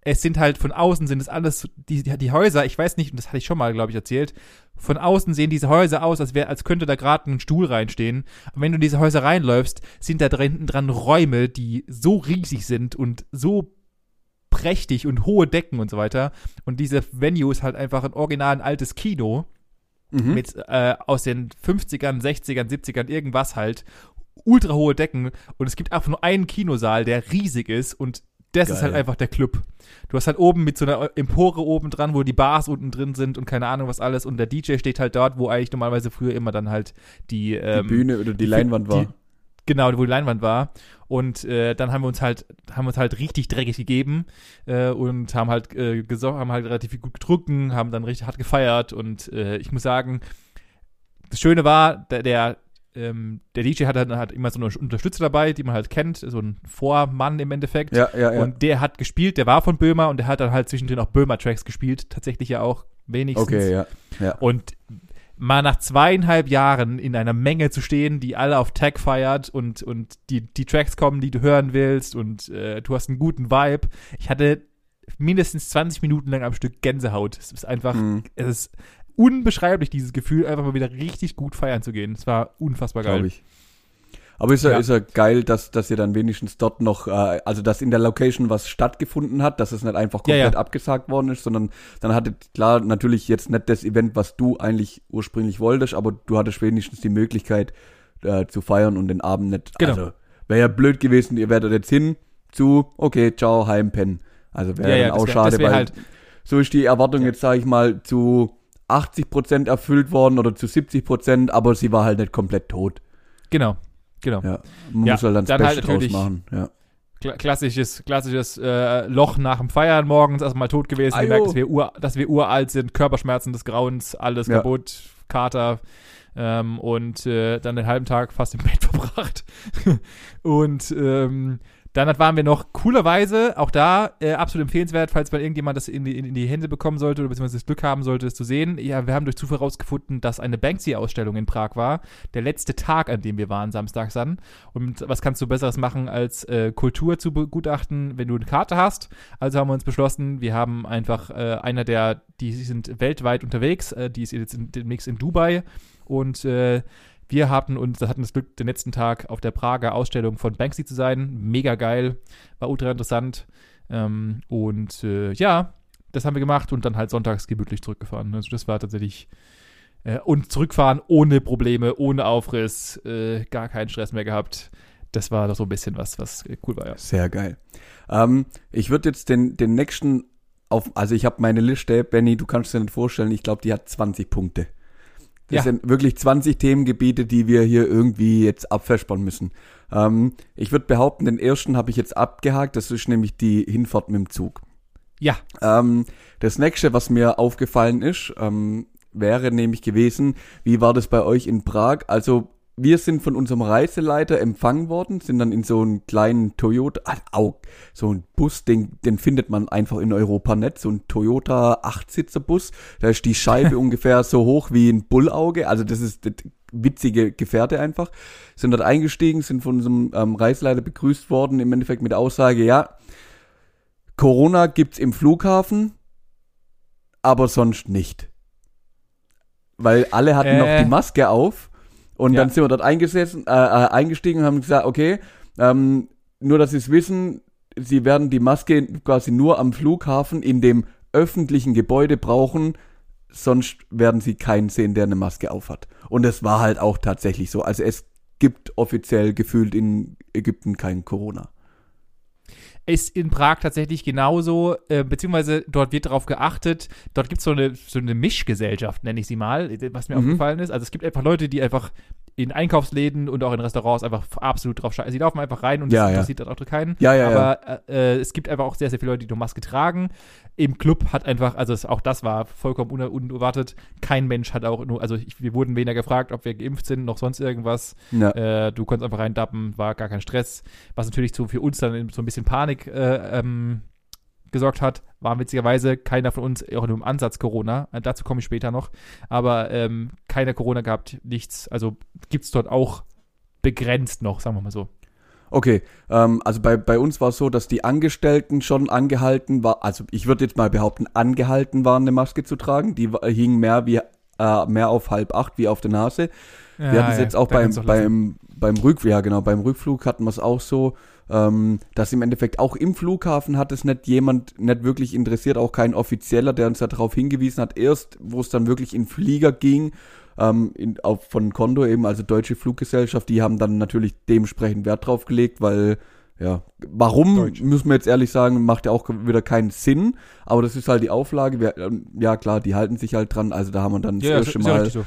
S1: Es sind halt von außen sind es alles die, die Häuser, ich weiß nicht, und das hatte ich schon mal, glaube ich, erzählt. Von außen sehen diese Häuser aus, als wäre, als könnte da gerade ein Stuhl reinstehen. Und wenn du in diese Häuser reinläufst, sind da drin dran Räume, die so riesig sind und so prächtig und hohe Decken und so weiter. Und diese Venue ist halt einfach ein original ein altes Kino
S2: Mhm.
S1: mit äh, aus den 50ern, 60ern, 70ern, irgendwas halt. Ultra hohe Decken und es gibt einfach nur einen Kinosaal, der riesig ist und das ist
S2: Geil.
S1: halt einfach der Club. Du hast halt oben mit so einer Empore oben dran, wo die Bars unten drin sind und keine Ahnung was alles und der DJ steht halt dort, wo eigentlich normalerweise früher immer dann halt die,
S2: die
S1: ähm,
S2: Bühne oder die Leinwand war.
S1: die- Genau, wo die Leinwand war. Und äh, dann haben wir uns halt, haben wir uns halt richtig dreckig gegeben äh, und haben halt äh, haben halt relativ gut getrunken, haben dann richtig hart gefeiert und äh, ich muss sagen, das Schöne war, der, der, ähm, der DJ hat dann halt immer so eine Unterstützer dabei, die man halt kennt, so ein Vormann im Endeffekt.
S2: ja, ja, ja.
S1: Und der hat gespielt, der war von Böhmer und der hat dann halt zwischendrin auch Böhmer-Tracks gespielt, tatsächlich ja auch wenigstens.
S2: okay, ja. ja.
S1: Und mal nach zweieinhalb Jahren in einer Menge zu stehen, die alle auf Tag feiert und, und die, die Tracks kommen, die du hören willst und äh, du hast einen guten Vibe. Ich hatte mindestens 20 Minuten lang am Stück Gänsehaut. Es ist einfach,
S2: Mhm.
S1: es ist unbeschreiblich, dieses Gefühl, einfach mal wieder richtig gut feiern zu gehen. Es war unfassbar geil.
S2: glaube ich. Aber ist ja,
S1: Ja.
S2: ist ja geil, dass, dass ihr dann wenigstens dort noch, äh, also dass in der Location was stattgefunden hat, dass es nicht einfach
S1: Ja, ja.
S2: komplett abgesagt worden ist, sondern dann hattet, klar, natürlich jetzt nicht das Event, was du eigentlich ursprünglich wolltest, aber du hattest wenigstens die Möglichkeit äh, zu feiern und den Abend nicht.
S1: Genau.
S2: Also wäre ja blöd gewesen, ihr werdet jetzt hin zu, okay, ciao, heim, pennen. Also wäre
S1: Ja, ja,
S2: dann auch
S1: wär-
S2: schade, weil
S1: halt-
S2: so ist die Erwartung
S1: Ja.
S2: jetzt, sage ich mal, zu 80 Prozent erfüllt worden oder zu 70 Prozent, aber sie war halt nicht komplett tot.
S1: Genau, genau.
S2: Ja, man
S1: Ja,
S2: muss halt dann
S1: dann halt
S2: draus machen. Ja.
S1: Kla klassisches, klassisches äh, Loch nach dem Feiern morgens erstmal tot gewesen,
S2: Ajo.
S1: gemerkt, dass wir, ur, dass wir uralt sind, Körperschmerzen des Grauens, alles
S2: Ja.
S1: kaputt, Kater ähm, und äh, dann den halben Tag fast im Bett verbracht. und ähm, dann waren wir noch coolerweise, auch da äh, absolut empfehlenswert, falls mal irgendjemand das in die, in, die Hände bekommen sollte oder beziehungsweise das Glück haben sollte, es zu sehen. Ja, wir haben durch Zufall rausgefunden, dass eine Banksy-Ausstellung in Prag war. Der letzte Tag, an dem wir waren, samstags dann. Und was kannst du Besseres machen, als äh, Kultur zu begutachten, wenn du eine Karte hast? Also haben wir uns beschlossen, wir haben einfach äh, einer der, die sind weltweit unterwegs, äh, die ist jetzt in, demnächst in Dubai und äh, wir hatten uns, hatten das Glück, den letzten Tag auf der Prager Ausstellung von Banksy zu sein. Mega geil, war ultra interessant. Ähm, und äh, ja, das haben wir gemacht und dann halt sonntags gemütlich zurückgefahren. Also das war tatsächlich äh, und zurückfahren ohne Probleme, ohne Aufriss, äh, gar keinen Stress mehr gehabt. Das war doch so ein bisschen was, was äh, cool war, ja.
S2: Sehr geil. Ähm, ich würde jetzt den, den nächsten auf, also ich habe meine Liste, Benny, du kannst dir nicht vorstellen, ich glaube, die hat 20 Punkte. Das
S1: Ja.
S2: sind wirklich 20 Themengebiete, die wir hier irgendwie jetzt abverspern müssen. Ähm, ich würde behaupten, den ersten habe ich jetzt abgehakt, das ist nämlich die Hinfahrt mit dem Zug.
S1: Ja,
S2: Ähm, das nächste, was mir aufgefallen ist, ähm, wäre nämlich gewesen, wie war das bei euch in Prag? Also wir sind von unserem Reiseleiter empfangen worden, sind dann in so einen kleinen Toyota, ah, auch so ein Bus, den, den findet man einfach in Europa nicht, so ein Toyota Achtsitzer-Bus, da ist die Scheibe ungefähr so hoch wie ein Bullauge, also das ist das witzige Gefährte einfach, sind dort eingestiegen, sind von unserem ähm, Reiseleiter begrüßt worden, im Endeffekt mit der Aussage, ja, Corona gibt's im Flughafen, aber sonst nicht. Weil alle hatten
S1: Äh.
S2: noch die Maske auf und
S1: Ja.
S2: dann sind wir dort eingesessen, äh, äh, eingestiegen und haben gesagt, okay, ähm, nur dass Sie es wissen, Sie werden die Maske quasi nur am Flughafen in dem öffentlichen Gebäude brauchen, sonst werden Sie keinen sehen, der eine Maske aufhat. Und es war halt auch tatsächlich so. Also es gibt offiziell gefühlt in Ägypten kein Corona.
S1: Ist in Prag tatsächlich genauso, äh, beziehungsweise dort wird darauf geachtet, dort gibt es so eine, so eine Mischgesellschaft, nenne ich sie mal, was mir
S2: Mhm.
S1: aufgefallen ist. Also es gibt einfach Leute, die einfach in Einkaufsläden und auch in Restaurants einfach absolut drauf scheißen. Sie laufen einfach rein und
S2: Ja,
S1: das
S2: ja.
S1: interessiert dann auch keinen.
S2: Ja, ja, ja.
S1: Aber äh, es gibt einfach auch sehr, sehr viele Leute, die nur Maske tragen. Im Club hat einfach, also es, auch das war vollkommen un unerwartet, kein Mensch hat auch nur, also ich, wir wurden weniger gefragt, ob wir geimpft sind, noch sonst irgendwas.
S2: Ja.
S1: Äh, du konntest einfach reindappen, war gar kein Stress. Was natürlich so für uns dann so ein bisschen Panik äh, ähm, gesorgt hat, war witzigerweise keiner von uns auch nur im Ansatz Corona. Äh, dazu komme ich später noch. Aber ähm, keiner Corona gehabt, nichts. Also gibt es dort auch begrenzt noch, sagen wir mal so.
S2: Okay, ähm, also bei, bei uns war es so, dass die Angestellten schon angehalten war, also ich würde jetzt mal behaupten, angehalten waren, eine Maske zu tragen. Die hingen mehr wie äh, mehr auf halb acht wie auf der Nase. Wir hatten es jetzt auch beim, beim, beim Rückflug, ja genau, beim Rückflug hatten wir es auch so, ähm, dass im Endeffekt auch im Flughafen hat es nicht jemand nicht wirklich interessiert, auch kein Offizieller, der uns darauf hingewiesen hat. Erst, wo es dann wirklich in Flieger ging, ähm, in, auf, von Condor eben, also Deutsche Fluggesellschaft, die haben dann natürlich dementsprechend Wert drauf gelegt, weil ja, warum,
S1: Deutsch.
S2: müssen wir jetzt ehrlich sagen, macht ja auch wieder keinen Sinn, aber das ist halt die Auflage, wir, ähm, ja klar, die halten sich halt dran, also da haben wir dann das
S1: Ja,
S2: erste
S1: ja
S2: Mal
S1: so.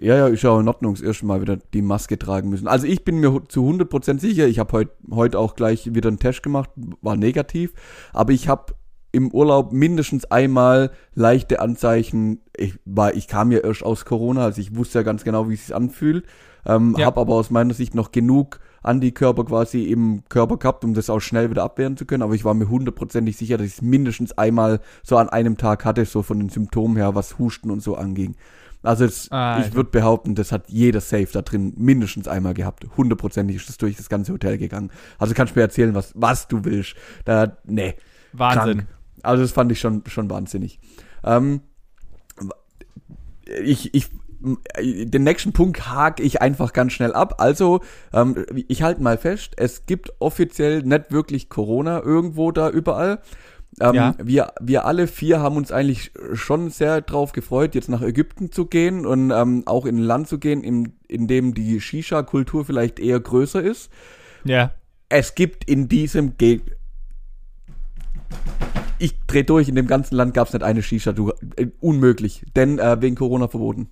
S2: Ja, ja, ist ja auch in Ordnung, das erste Mal wieder die Maske tragen müssen. Also ich bin mir zu 100% sicher, ich habe heute heut auch gleich wieder einen Test gemacht, war negativ, aber ich habe im Urlaub mindestens einmal leichte Anzeichen, ich, war, ich kam ja erst aus Corona, also ich wusste ja ganz genau, wie es sich anfühlt, ähm,
S1: Ja.
S2: habe aber aus meiner Sicht noch genug Antikörper quasi im Körper gehabt, um das auch schnell wieder abwehren zu können, aber ich war mir hundertprozentig sicher, dass ich es mindestens einmal so an einem Tag hatte, so von den Symptomen her, was Husten und so anging. Also es,
S1: Ah,
S2: ich würde behaupten, das hat jeder Safe da drin mindestens einmal gehabt. Hundertprozentig ist das durch das ganze Hotel gegangen. Also kannst du mir erzählen, was, was du willst. Da, nee.
S1: Wahnsinn.
S2: Krank. Also das fand ich schon, schon wahnsinnig. Ähm, ich, ich, den nächsten Punkt hake ich einfach ganz schnell ab. Also, ähm, ich halte mal fest, es gibt offiziell nicht wirklich Corona irgendwo da überall. Ähm,
S1: Ja.
S2: wir, wir alle vier haben uns eigentlich schon sehr drauf gefreut, jetzt nach Ägypten zu gehen und ähm, auch in ein Land zu gehen, in, in dem die Shisha-Kultur vielleicht eher größer ist.
S1: Ja.
S2: Es gibt in diesem Ge ich dreh durch, in dem ganzen Land gab es nicht eine Shisha, du, äh, unmöglich, denn äh, wegen Corona verboten.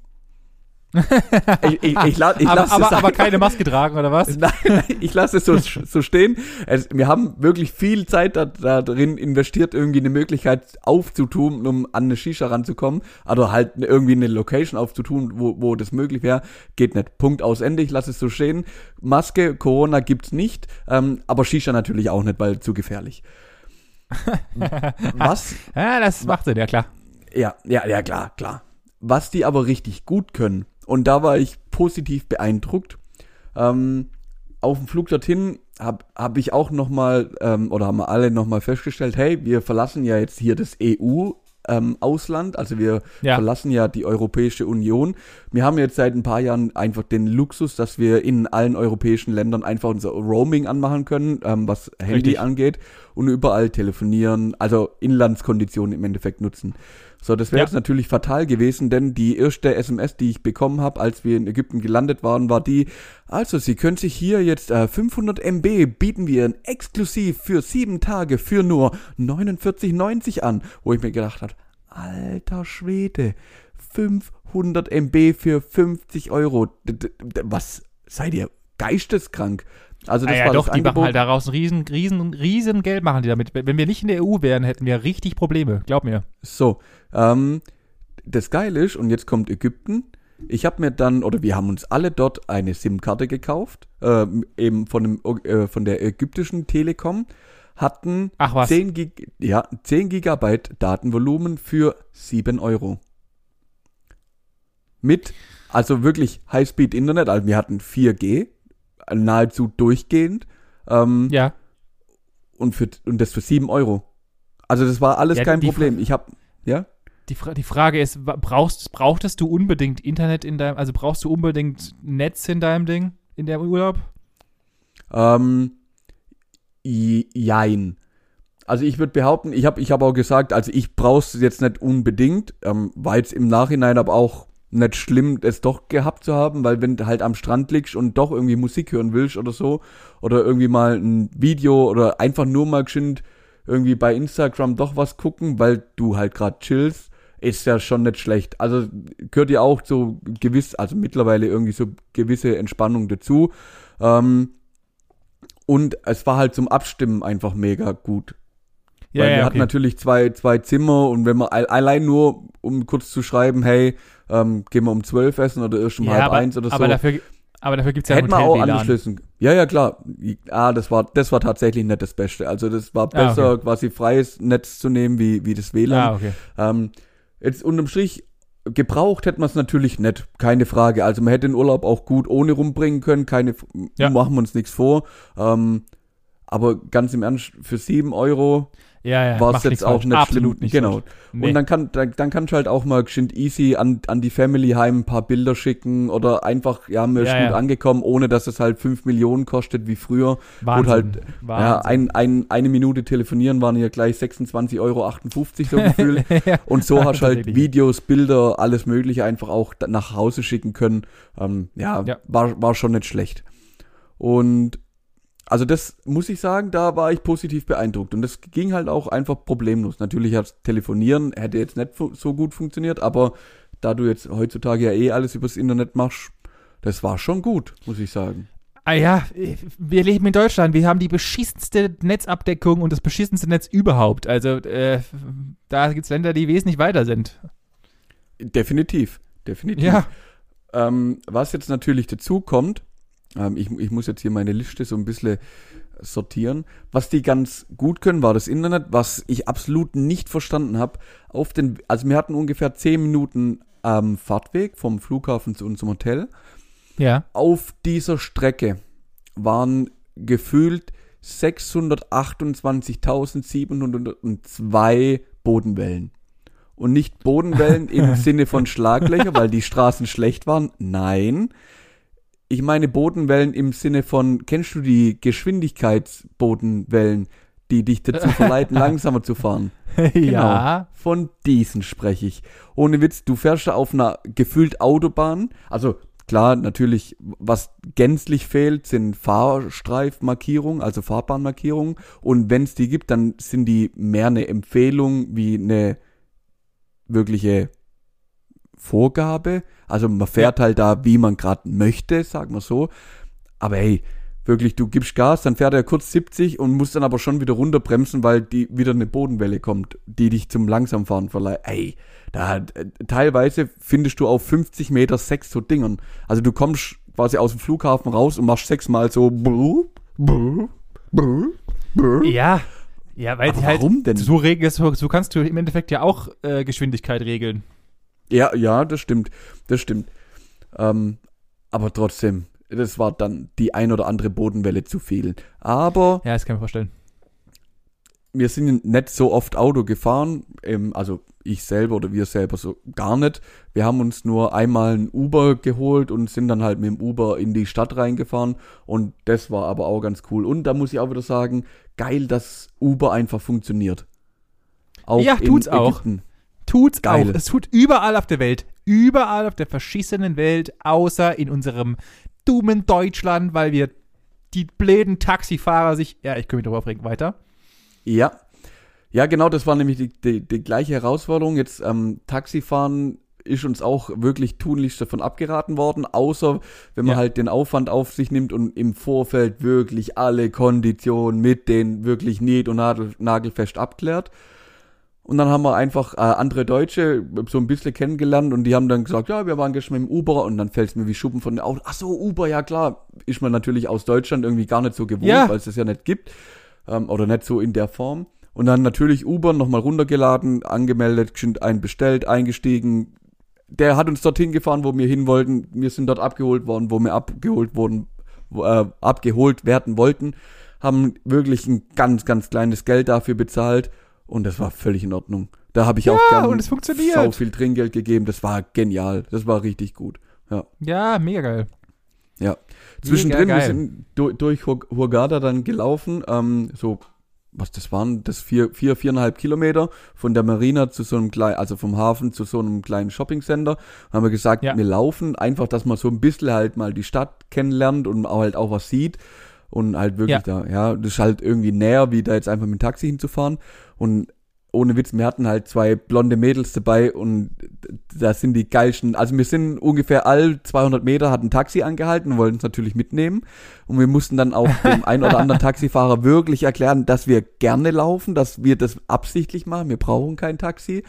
S2: ich ich, ich, la, ich
S1: aber,
S2: lass
S1: aber,
S2: es
S1: aber keine Maske tragen, oder was?
S2: Nein, nein, ich lasse es so, so stehen. Es, wir haben wirklich viel Zeit da, da drin investiert, irgendwie eine Möglichkeit aufzutun, um an eine Shisha ranzukommen. Also halt irgendwie eine Location aufzutun, wo, wo das möglich wäre. Geht nicht. Punkt aus Ende. Ich lasse es so stehen. Maske, Corona gibt's nicht, ähm, aber Shisha natürlich auch nicht, weil zu gefährlich. Was
S1: Ja, das macht Sinn, ja klar.
S2: ja, ja, ja, klar, klar. Was die aber richtig gut können, und da war ich positiv beeindruckt, ähm, auf dem Flug dorthin habe hab ich auch nochmal, ähm, oder haben wir alle nochmal festgestellt, hey, wir verlassen ja jetzt hier das EU. Ähm, Ausland, also wir
S1: Ja.
S2: verlassen ja die Europäische Union. Wir haben jetzt seit ein paar Jahren einfach den Luxus, dass wir in allen europäischen Ländern einfach unser Roaming anmachen können, ähm, was Handy
S1: Richtig.
S2: angeht und überall telefonieren, also Inlandskonditionen im Endeffekt nutzen. So, das wäre
S1: Ja.
S2: jetzt natürlich fatal gewesen, denn die erste SMS, die ich bekommen habe, als wir in Ägypten gelandet waren, war die, also Sie können sich hier jetzt äh, 500 MB bieten wir Ihnen exklusiv für sieben Tage für nur 49,90 an, wo ich mir gedacht habe, alter Schwede, 500 MB für 50 Euro, was seid ihr geisteskrank? Also das
S1: Ah ja,
S2: war
S1: doch,
S2: das
S1: die machen
S2: Angebot.
S1: halt daraus ein riesen, riesen, riesen Geld machen die damit. Wenn wir nicht in der EU wären, hätten wir richtig Probleme. Glaub mir.
S2: So, ähm, das Geile ist, und jetzt kommt Ägypten. Ich habe mir dann, oder wir haben uns alle dort eine SIM-Karte gekauft, ähm, eben von, dem, äh, von der ägyptischen Telekom, hatten
S1: Ach was.
S2: 10, Gig ja, 10 Gigabyte Datenvolumen für 7 Euro. Mit, also wirklich High-Speed-Internet, also wir hatten 4G, nahezu durchgehend, ähm,
S1: Ja.
S2: und, für, und das für 7 Euro. Also das war alles
S1: Ja,
S2: kein Problem. Ich habe, ja?
S1: Die, Fra die Frage ist, brauchst, brauchtest du unbedingt Internet in deinem, also brauchst du unbedingt Netz in deinem Ding, in deinem Urlaub?
S2: Ähm, jein. Also ich würde behaupten, ich habe ich hab auch gesagt, also ich brauch's jetzt nicht unbedingt, ähm, war jetzt im Nachhinein aber auch nicht schlimm, es doch gehabt zu haben, weil wenn du halt am Strand liegst und doch irgendwie Musik hören willst oder so, oder irgendwie mal ein Video oder einfach nur mal geschwind irgendwie bei Instagram doch was gucken, weil du halt gerade chillst, ist ja schon nicht schlecht. Also gehört ja auch so gewiss, also mittlerweile irgendwie so gewisse Entspannung dazu. Ähm, und es war halt zum Abstimmen einfach mega gut.
S1: Ja,
S2: Weil
S1: ja,
S2: wir
S1: okay.
S2: hatten natürlich zwei, zwei Zimmer und wenn man al- allein nur, um kurz zu schreiben, hey, ähm, gehen wir um zwölf essen oder erst um
S1: ja,
S2: halb
S1: aber,
S2: eins oder so.
S1: aber dafür, aber dafür gibt's ja
S2: Hätten wir auch angeschlossen. Ja, ja, klar. Ah, das war, das war tatsächlich nicht das Beste. Also das war
S1: Ah,
S2: besser, quasi freies Netz zu nehmen, wie, wie das WLAN.
S1: Ah, okay.
S2: Ähm, jetzt unterm Strich, gebraucht hätte man es natürlich nicht, keine Frage. Also man hätte den Urlaub auch gut ohne rumbringen können, keine,
S1: Ja.
S2: machen wir uns nichts vor. Ähm, aber ganz im Ernst, für sieben Euro
S1: Ja, ja.
S2: war es jetzt auch
S1: falsch.
S2: nicht
S1: Absolut
S2: schlimm.
S1: nicht.
S2: genau.
S1: Nee.
S2: Und dann kann, dann, dann kannst du halt auch mal geschwind easy an, an die Family heim ein paar Bilder schicken oder einfach, ja, mir ist
S1: Ja,
S2: gut
S1: ja.
S2: angekommen, ohne dass es halt fünf Millionen kostet wie früher.
S1: Wahnsinn.
S2: Und halt, ja,
S1: Wahnsinn.
S2: ein, ein, eine Minute telefonieren waren ja gleich 26,58 Euro so gefühlt.
S1: ja.
S2: Und so hast du halt
S1: Tatsächlich.
S2: Videos, Bilder, alles mögliche einfach auch nach Hause schicken können. Ähm, ja,
S1: Ja.
S2: War, war schon nicht schlecht. Und also das muss ich sagen, da war ich positiv beeindruckt. Und das ging halt auch einfach problemlos. Natürlich hat Telefonieren hätte jetzt nicht so gut funktioniert, aber da du jetzt heutzutage ja eh alles übers Internet machst, das war schon gut, muss ich sagen.
S1: Ah ja, wir leben in Deutschland. Wir haben die beschissenste Netzabdeckung und das beschissenste Netz überhaupt. Also äh, da gibt's Länder, die wesentlich weiter sind.
S2: Definitiv, definitiv.
S1: Ja,
S2: Ähm, was jetzt natürlich dazu kommt, ähm, ich, ich muss jetzt hier meine Liste so ein bisschen sortieren. Was die ganz gut können, war das Internet, was ich absolut nicht verstanden habe. Auf den, also wir hatten ungefähr 10 Minuten ähm, Fahrtweg vom Flughafen zu unserem Hotel.
S1: ja.
S2: Auf dieser Strecke waren gefühlt 628.702 Bodenwellen. Und nicht Bodenwellen im Sinne von Schlaglöcher, weil die Straßen schlecht waren. Nein. Ich meine Bodenwellen im Sinne von, kennst du die Geschwindigkeitsbodenwellen, die dich dazu verleiten, langsamer zu fahren?
S1: ja.
S2: Von diesen spreche ich. Ohne Witz, du fährst da auf einer gefühlt Autobahn. Also klar, natürlich, was gänzlich fehlt, sind Fahrstreifmarkierungen, also Fahrbahnmarkierungen. Und wenn es die gibt, dann sind die mehr eine Empfehlung wie eine wirkliche Vorgabe. Also man fährt halt da, wie man gerade möchte, sagen wir so. Aber hey, wirklich, du gibst Gas, dann fährt er kurz 70 und muss dann aber schon wieder runterbremsen, weil die wieder eine Bodenwelle kommt, die dich zum Langsamfahren verleiht. Ey, da äh, teilweise findest du auf 50 Meter sechs so Dingern. Also du kommst quasi aus dem Flughafen raus und machst sechsmal so brr, brr, brr, brr.
S1: Ja. Ja, weil
S2: Aber
S1: sie halt
S2: warum denn?
S1: so regeln, so, so kannst du im Endeffekt ja auch äh, Geschwindigkeit regeln.
S2: Ja, ja, das stimmt, das stimmt. Ähm, aber trotzdem, das war dann die ein oder andere Bodenwelle zu viel. Aber
S1: Ja, das kann ich mir vorstellen.
S2: wir sind nicht so oft Auto gefahren, ähm, also ich selber oder wir selber so gar nicht. Wir haben uns nur einmal ein Uber geholt und sind dann halt mit dem Uber in die Stadt reingefahren und das war aber auch ganz cool. Und da muss ich auch wieder sagen, geil, dass Uber einfach funktioniert. Auch
S1: Ja, tut's auch.
S2: Ägypten.
S1: Tut's
S2: Geil.
S1: auch. Es tut überall auf der Welt. Überall auf der verschissenen Welt, außer in unserem dummen Deutschland, weil wir die bläden Taxifahrer sich. Ja, ich kann mich darüber aufregen. Weiter.
S2: Ja. Ja, genau, das war nämlich die, die, die gleiche Herausforderung. Jetzt ähm, Taxifahren ist uns auch wirklich tunlichst davon abgeraten worden, außer wenn man
S1: Ja.
S2: halt den Aufwand auf sich nimmt und im Vorfeld wirklich alle Konditionen mit den wirklich nied- und nagel, nagelfest abklärt. Und dann haben wir einfach äh, andere Deutsche so ein bisschen kennengelernt und die haben dann gesagt, ja, wir waren gestern mit dem Uber und dann fällt es mir wie Schuppen von den Augen. Ach so, Uber, ja klar. Ist man natürlich aus Deutschland irgendwie gar nicht so gewohnt,
S1: Ja.
S2: weil es das ja nicht gibt. Ähm, oder nicht so in der Form. Und dann natürlich Uber nochmal runtergeladen, angemeldet, einen bestellt, eingestiegen. Der hat uns dorthin gefahren, wo wir hin wollten. Wir sind dort abgeholt worden, wo wir abgeholt wurden, wo, äh, abgeholt werden wollten. Haben wirklich ein ganz, ganz kleines Geld dafür bezahlt. Und das war völlig in Ordnung. Da habe ich
S1: Ja,
S2: auch gern
S1: und es funktioniert.
S2: sau viel Trinkgeld gegeben. Das war genial. Das war richtig gut. Ja.
S1: Ja, mega geil.
S2: Ja. Zwischendrin, wir
S1: geil.
S2: sind durch, durch Hur- Hurghada dann gelaufen, ähm, so, was das waren, das vier, vier, viereinhalb Kilometer von der Marina zu so einem kleinen, also vom Hafen zu so einem kleinen Shoppingcenter. Haben wir gesagt,
S1: Ja.
S2: wir laufen, einfach, dass man so ein bisschen halt mal die Stadt kennenlernt und halt auch was sieht. Und halt wirklich
S1: Ja.
S2: da, ja, das ist halt irgendwie näher, wie da jetzt einfach mit dem Taxi hinzufahren. Und ohne Witz, wir hatten halt zwei blonde Mädels dabei und das sind die geilsten. Also wir sind ungefähr all 200 Meter, hatten ein Taxi angehalten und wollten es natürlich mitnehmen. Und wir mussten dann auch dem einen oder anderen Taxifahrer wirklich erklären, dass wir gerne laufen, dass wir das absichtlich machen. Wir brauchen kein Taxi.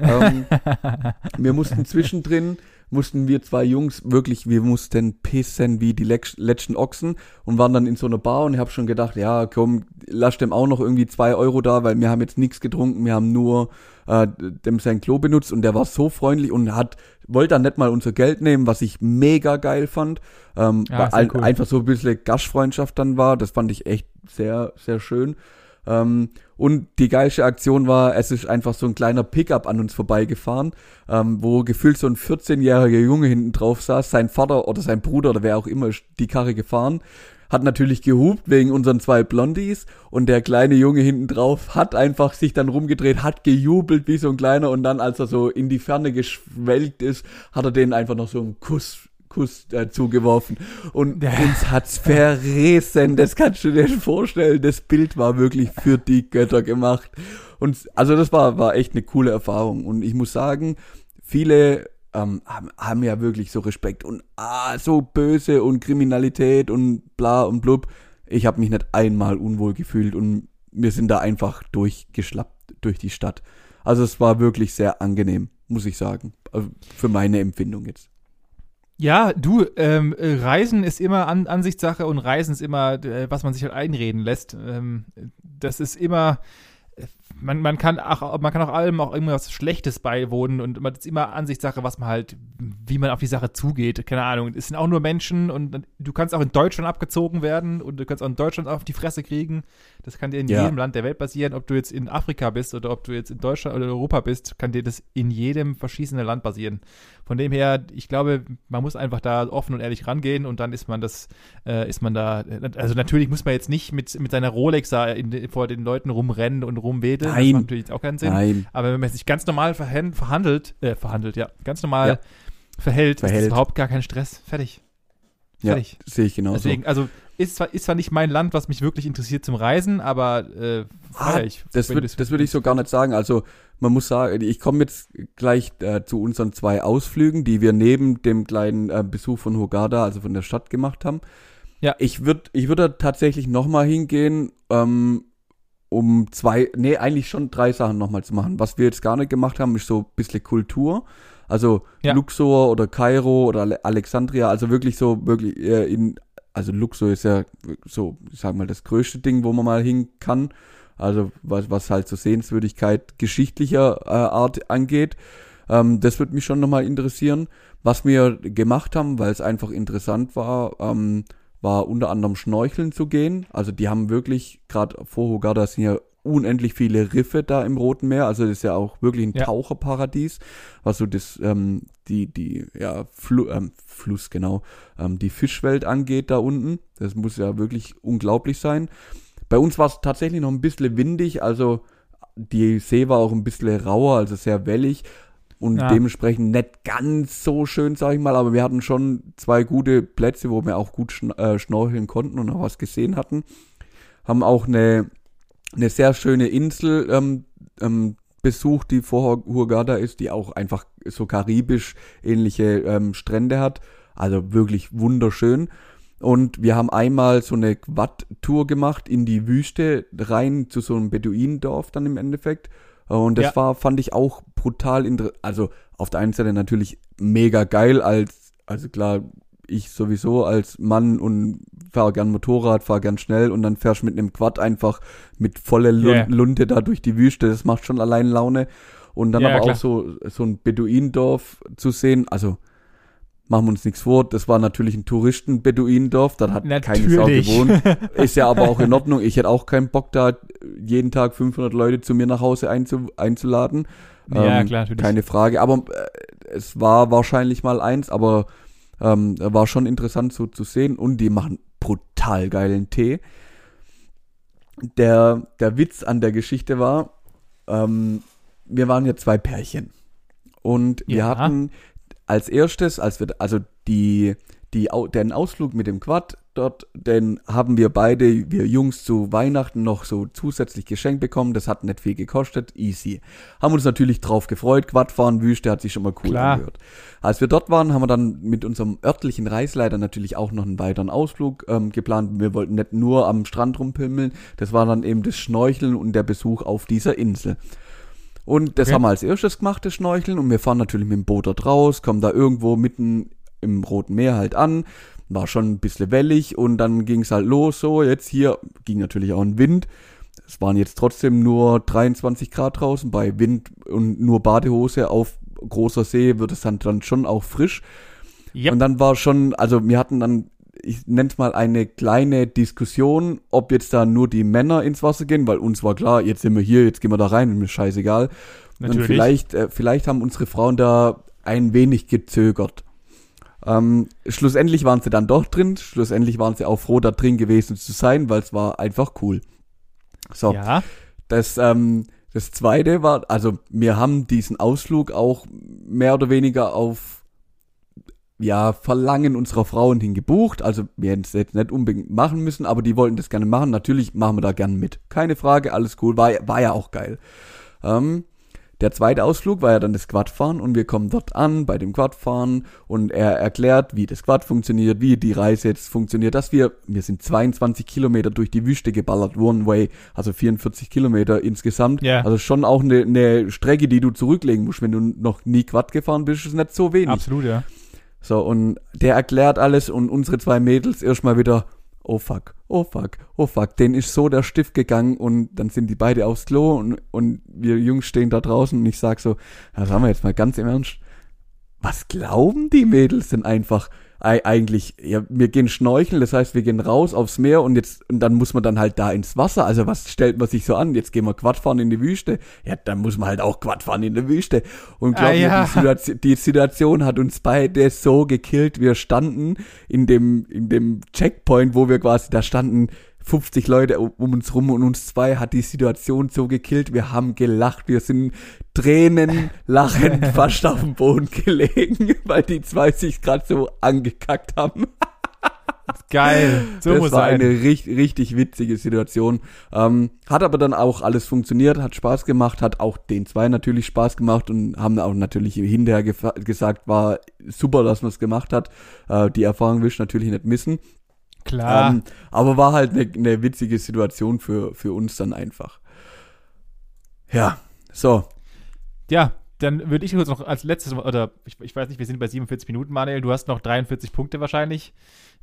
S2: Ähm, wir mussten zwischendrin mussten wir zwei Jungs wirklich, wir mussten pissen wie die letzten Ochsen und waren dann in so einer Bar und ich habe schon gedacht, ja komm, lass dem auch noch irgendwie zwei Euro da, weil wir haben jetzt nichts getrunken, wir haben nur äh, dem sein Klo benutzt und der war so freundlich und hat, wollte dann nicht mal unser Geld nehmen, was ich mega geil fand, ähm, ja, weil cool. einfach so ein bisschen Gastfreundschaft dann war, das fand ich echt sehr, sehr schön. Ähm, und die geilste Aktion war, es ist einfach so ein kleiner Pickup an uns vorbeigefahren, ähm, wo gefühlt so ein 14-jähriger Junge hinten drauf saß. Sein Vater oder sein Bruder oder wer auch immer ist die Karre gefahren. Hat natürlich gehupt wegen unseren zwei Blondies und der kleine Junge hinten drauf hat einfach sich dann rumgedreht, hat gejubelt wie so ein kleiner und dann, als er so in die Ferne geschwelgt ist, hat er denen einfach noch so einen Kuss Kuss äh, zugeworfen. Und ja. uns hat's verrissen. Das kannst du dir vorstellen. Das Bild war wirklich für die Götter gemacht. Und also das war, war echt eine coole Erfahrung. Und ich muss sagen, viele ähm, haben, haben ja wirklich so Respekt und ah, so böse und Kriminalität und bla und blub. Ich habe mich nicht einmal unwohl gefühlt und wir sind da einfach durchgeschlappt durch die Stadt. Also es war wirklich sehr angenehm, muss ich sagen. Also für meine Empfindung jetzt.
S1: Ja, du, ähm, Reisen ist immer An Ansichtssache und Reisen ist immer, äh, was man sich halt einreden lässt. Ähm, das ist immer, man, man kann auch, man kann auch allem auch irgendwas Schlechtes beiwohnen und man ist immer Ansichtssache, was man halt, wie man auf die Sache zugeht. Keine Ahnung. Es sind auch nur Menschen und du kannst auch in Deutschland abgezogen werden und du kannst auch in Deutschland auf die Fresse kriegen. Das kann dir in ja. jedem Land der Welt passieren. Ob du jetzt in Afrika bist oder ob du jetzt in Deutschland oder Europa bist, kann dir das in jedem verschießenden Land passieren. Von dem her, ich glaube, man muss einfach da offen und ehrlich rangehen und dann ist man das, äh, ist man da, also natürlich muss man jetzt nicht mit, mit seiner Rolex da in, vor den Leuten rumrennen und rumwedeln.
S2: Nein. Das
S1: macht natürlich auch keinen Sinn.
S2: Nein.
S1: Aber wenn man sich ganz normal verhandelt, äh, verhandelt, ja, ganz normal ja. verhält,
S2: verhält, ist
S1: überhaupt gar kein Stress. Fertig.
S2: Fertig. Ja, sehe ich genauso.
S1: Deswegen, also ist zwar, ist zwar nicht mein Land, was mich wirklich interessiert zum Reisen, aber äh,
S2: ah, ich. Das, würd, das würde ich so gar nicht sagen. Also man muss sagen, ich komme jetzt gleich äh, zu unseren zwei Ausflügen, die wir neben dem kleinen äh, Besuch von Hogada, also von der Stadt gemacht haben. Ja. Ich würde ich würde tatsächlich nochmal hingehen, ähm, um zwei, nee, eigentlich schon drei Sachen nochmal zu machen. Was wir jetzt gar nicht gemacht haben, ist so ein bisschen Kultur. Also ja. Luxor oder Kairo oder Alexandria, also wirklich so, wirklich äh, in also Luxor ist ja so, ich sag mal, das größte Ding, wo man mal hin kann. Also was, was halt so Sehenswürdigkeit geschichtlicher äh, Art angeht. Ähm, das würde mich schon nochmal interessieren. Was wir gemacht haben, weil es einfach interessant war, ähm, war unter anderem Schnorcheln zu gehen. Also die haben wirklich, gerade vor Hogada sind ja unendlich viele Riffe da im Roten Meer. Also das ist ja auch wirklich ein ja. Taucherparadies, was so das, ähm, die, die, ja, Flu ähm, Fluss, genau, ähm, die Fischwelt angeht da unten. Das muss ja wirklich unglaublich sein. Bei uns war es tatsächlich noch ein bisschen windig, also die See war auch ein bisschen rauer, also sehr wellig und ja. dementsprechend nicht ganz so schön, sag ich mal, aber wir hatten schon zwei gute Plätze, wo wir auch gut schn äh, schnorcheln konnten und auch was gesehen hatten. Haben auch eine eine sehr schöne Insel ähm, ähm, besucht, die vor Hurghada ist, die auch einfach so karibisch ähnliche ähm, Strände hat. Also wirklich wunderschön. Und wir haben einmal so eine Quad-Tour gemacht in die Wüste rein zu so einem Beduinendorf dann im Endeffekt. Und das ja. war, fand ich auch brutal interessant. Also auf der einen Seite natürlich mega geil als, also klar, ich sowieso als Mann und fahre gern Motorrad, fahre gern schnell und dann fährst mit einem Quad einfach mit voller yeah. Lunte da durch die Wüste. Das macht schon allein Laune. Und dann yeah, aber klar. auch so, so ein Beduinendorf zu sehen. Also, machen wir uns nichts vor. Das war natürlich ein Touristen-Beduinendorf. Da hat natürlich. keine Sau gewohnt. Ist ja aber auch in Ordnung. Ich hätte auch keinen Bock da, jeden Tag 500 Leute zu mir nach Hause einzu, einzuladen.
S1: Ja, ähm, klar, natürlich.
S2: Keine Frage. Aber äh, es war wahrscheinlich mal eins, aber ähm, war schon interessant so zu sehen und die machen brutal geilen Tee. Der, der Witz an der Geschichte war, ähm, wir waren ja zwei Pärchen und wir ja. hatten als erstes, als wir, also die, die, den Ausflug mit dem Quad dort, den haben wir beide, wir Jungs, zu Weihnachten noch so zusätzlich geschenkt bekommen. Das hat nicht viel gekostet, easy. Haben uns natürlich drauf gefreut. Quadfahren, Wüste hat sich schon mal cool
S1: Klar.
S2: angehört. Als wir dort waren, haben wir dann mit unserem örtlichen Reisleiter natürlich auch noch einen weiteren Ausflug ähm, geplant. Wir wollten nicht nur am Strand rumpimmeln, das war dann eben das Schnorcheln und der Besuch auf dieser Insel. Und das
S1: Okay.
S2: haben wir als erstes gemacht, das Schnorcheln. Und wir fahren natürlich mit dem Boot dort raus, kommen da irgendwo mitten im Roten Meer halt an. War schon ein bisschen wellig und dann ging es halt los. So, jetzt hier ging natürlich auch ein Wind. Es waren jetzt trotzdem nur 23 Grad draußen. Bei Wind und nur Badehose auf großer See wird es dann, dann schon auch frisch.
S1: Yep.
S2: Und dann war schon, also wir hatten dann, ich nenne es mal eine kleine Diskussion, ob jetzt da nur die Männer ins Wasser gehen, weil uns war klar, jetzt sind wir hier, jetzt gehen wir da rein, mir scheißegal. Und
S1: Natürlich.
S2: vielleicht, äh, vielleicht haben unsere Frauen da ein wenig gezögert. Ähm, schlussendlich waren sie dann doch drin, schlussendlich waren sie auch froh, da drin gewesen zu sein, weil es war einfach cool. So,
S1: Ja.
S2: das, ähm, das zweite war, also wir haben diesen Ausflug auch mehr oder weniger auf ja, Verlangen unserer Frauen hin gebucht. Also wir hätten es jetzt nicht unbedingt machen müssen, aber die wollten das gerne machen. Natürlich machen wir da gerne mit. Keine Frage, alles cool. War, war ja auch geil. Ähm, der zweite Ausflug war ja dann das Quadfahren und wir kommen dort an bei dem Quadfahren und er erklärt, wie das Quad funktioniert, wie die Reise jetzt funktioniert, dass wir, wir sind 22 Kilometer durch die Wüste geballert, One Way, also 44 Kilometer insgesamt.
S1: Ja.
S2: Also schon auch eine, eine Strecke, die du zurücklegen musst, wenn du noch nie Quad gefahren bist, ist nicht so wenig.
S1: Absolut, ja.
S2: So, und der erklärt alles und unsere zwei Mädels erstmal wieder, oh fuck, oh fuck, oh fuck, den ist so der Stift gegangen und dann sind die beide aufs Klo und, und wir Jungs stehen da draußen und ich sag so, das haben wir jetzt mal ganz im Ernst, was glauben die Mädels denn einfach? Ei- Eigentlich, ja, wir gehen schnorcheln, das heißt, wir gehen raus aufs Meer und jetzt, und dann muss man dann halt da ins Wasser. Also was stellt man sich so an? Jetzt gehen wir Quadfahren in die Wüste. Ja, dann muss man halt auch Quadfahren in der Wüste. Und glaub
S1: Ah,
S2: mir,
S1: ja.
S2: die, Situation, die Situation hat uns beide so gekillt. Wir standen in dem, in dem Checkpoint, wo wir quasi da standen, 50 Leute um uns rum und uns zwei hat die Situation so gekillt. Wir haben gelacht, wir sind Tränen lachend fast auf dem Boden gelegen, weil die zwei sich gerade so angekackt haben.
S1: Geil. So
S2: das
S1: muss
S2: war
S1: sein.
S2: eine richtig, richtig witzige Situation. Ähm, hat aber dann auch alles funktioniert, hat Spaß gemacht, hat auch den zwei natürlich Spaß gemacht und haben auch natürlich hinterher gesagt, war super, dass man es gemacht hat. Äh, die Erfahrung willst du natürlich nicht missen.
S1: Klar.
S2: Ähm, aber war halt eine ne witzige Situation für, für uns dann einfach. Ja, so.
S1: Ja, dann würde ich kurz noch als letztes, oder ich, ich weiß nicht, wir sind bei 47 Minuten, Manuel, du hast noch 43 Punkte wahrscheinlich.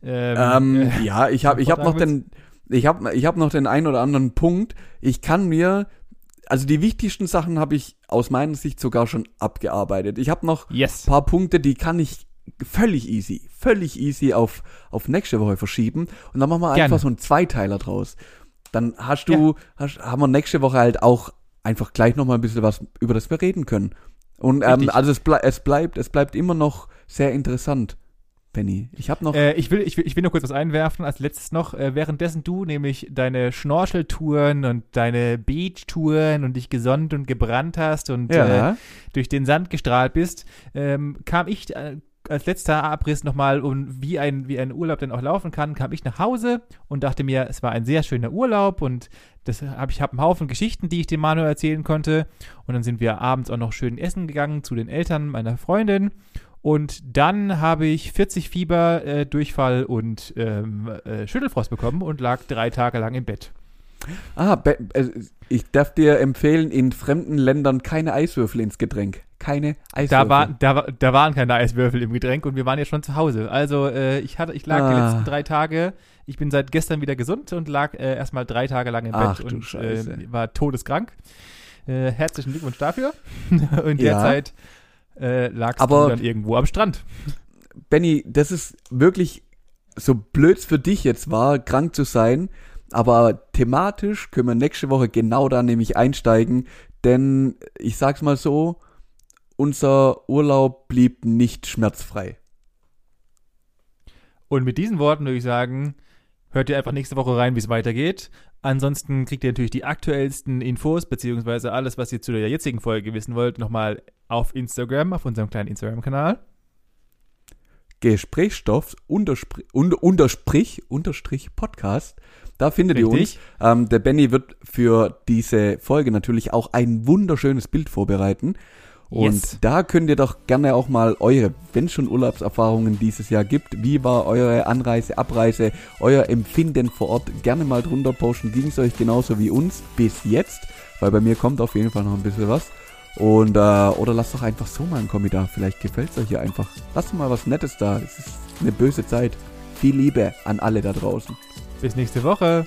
S1: Ähm,
S2: Ähm,
S1: äh,
S2: ja, ich habe ich hab noch den, ich habe ich hab noch den einen oder anderen Punkt. Ich kann mir, also die wichtigsten Sachen habe ich aus meiner Sicht sogar schon abgearbeitet. Ich habe noch
S1: yes.
S2: paar Punkte, die kann ich völlig easy, völlig easy auf, auf nächste Woche verschieben. Und dann machen wir
S1: Gerne.
S2: einfach so einen Zweiteiler draus. Dann hast du, hast, haben wir nächste Woche halt auch einfach gleich nochmal ein bisschen was, über das wir reden können. Und ähm, also es, blei es bleibt, es bleibt immer noch sehr interessant, Penny. Ich habe noch.
S1: Äh, ich, will, ich, will, ich will nur kurz was einwerfen. Als letztes noch, äh, währenddessen du nämlich deine Schnorcheltouren und deine Beachtouren und dich gesonnt und gebrannt hast und äh,
S2: ja.
S1: durch den Sand gestrahlt bist, ähm, kam ich äh, als letzter Abriss nochmal, um wie ein, wie ein Urlaub denn auch laufen kann, kam ich nach Hause und dachte mir, es war ein sehr schöner Urlaub und das hab, ich habe einen Haufen Geschichten, die ich dem Manuel erzählen konnte. Und dann sind wir abends auch noch schön essen gegangen zu den Eltern meiner Freundin. Und dann habe ich 40 Fieber, äh, Durchfall und ähm, äh, Schüttelfrost bekommen und lag drei Tage lang im Bett.
S2: Ah, äh, ich darf dir empfehlen, in fremden Ländern keine Eiswürfel ins Getränk. Keine Eiswürfel.
S1: Da, war, da, da waren keine Eiswürfel im Getränk und wir waren ja schon zu Hause. Also äh, ich hatte, ich lag die
S2: Ah.
S1: letzten drei Tage, ich bin seit gestern wieder gesund und lag äh, erstmal drei Tage lang im
S2: Ach,
S1: Bett und äh, war todeskrank. Äh, herzlichen Glückwunsch dafür. und
S2: Ja.
S1: derzeit äh, lagst
S2: Aber-
S1: du dann irgendwo am Strand.
S2: Benny, das ist wirklich so blöd's für dich jetzt war, krank zu sein, aber thematisch können wir nächste Woche genau da nämlich einsteigen, denn ich sag's mal so, unser Urlaub blieb nicht schmerzfrei.
S1: Und mit diesen Worten würde ich sagen, hört ihr einfach nächste Woche rein, wie es weitergeht. Ansonsten kriegt ihr natürlich die aktuellsten Infos, beziehungsweise alles, was ihr zu der jetzigen Folge wissen wollt, nochmal auf Instagram, auf unserem kleinen Instagram-Kanal.
S2: Gesprächsstoff unterstrich, unter, unterstrich, unterstrich Podcast. Da findet ihr uns.
S1: Richtig.
S2: Ähm, der Benny wird für diese Folge natürlich auch ein wunderschönes Bild vorbereiten. Und
S1: Yes.
S2: da könnt ihr doch gerne auch mal eure, wenn es schon Urlaubserfahrungen dieses Jahr gibt, wie war eure Anreise, Abreise, euer Empfinden vor Ort, gerne mal drunter posten. Ging es euch genauso wie uns bis jetzt? Weil bei mir kommt auf jeden Fall noch ein bisschen was. Und, äh, oder lasst doch einfach so mal einen Kommentar. Vielleicht gefällt es euch hier einfach. Lasst mal was Nettes da. Es ist eine böse Zeit. Viel Liebe an alle da draußen.
S1: Bis nächste Woche.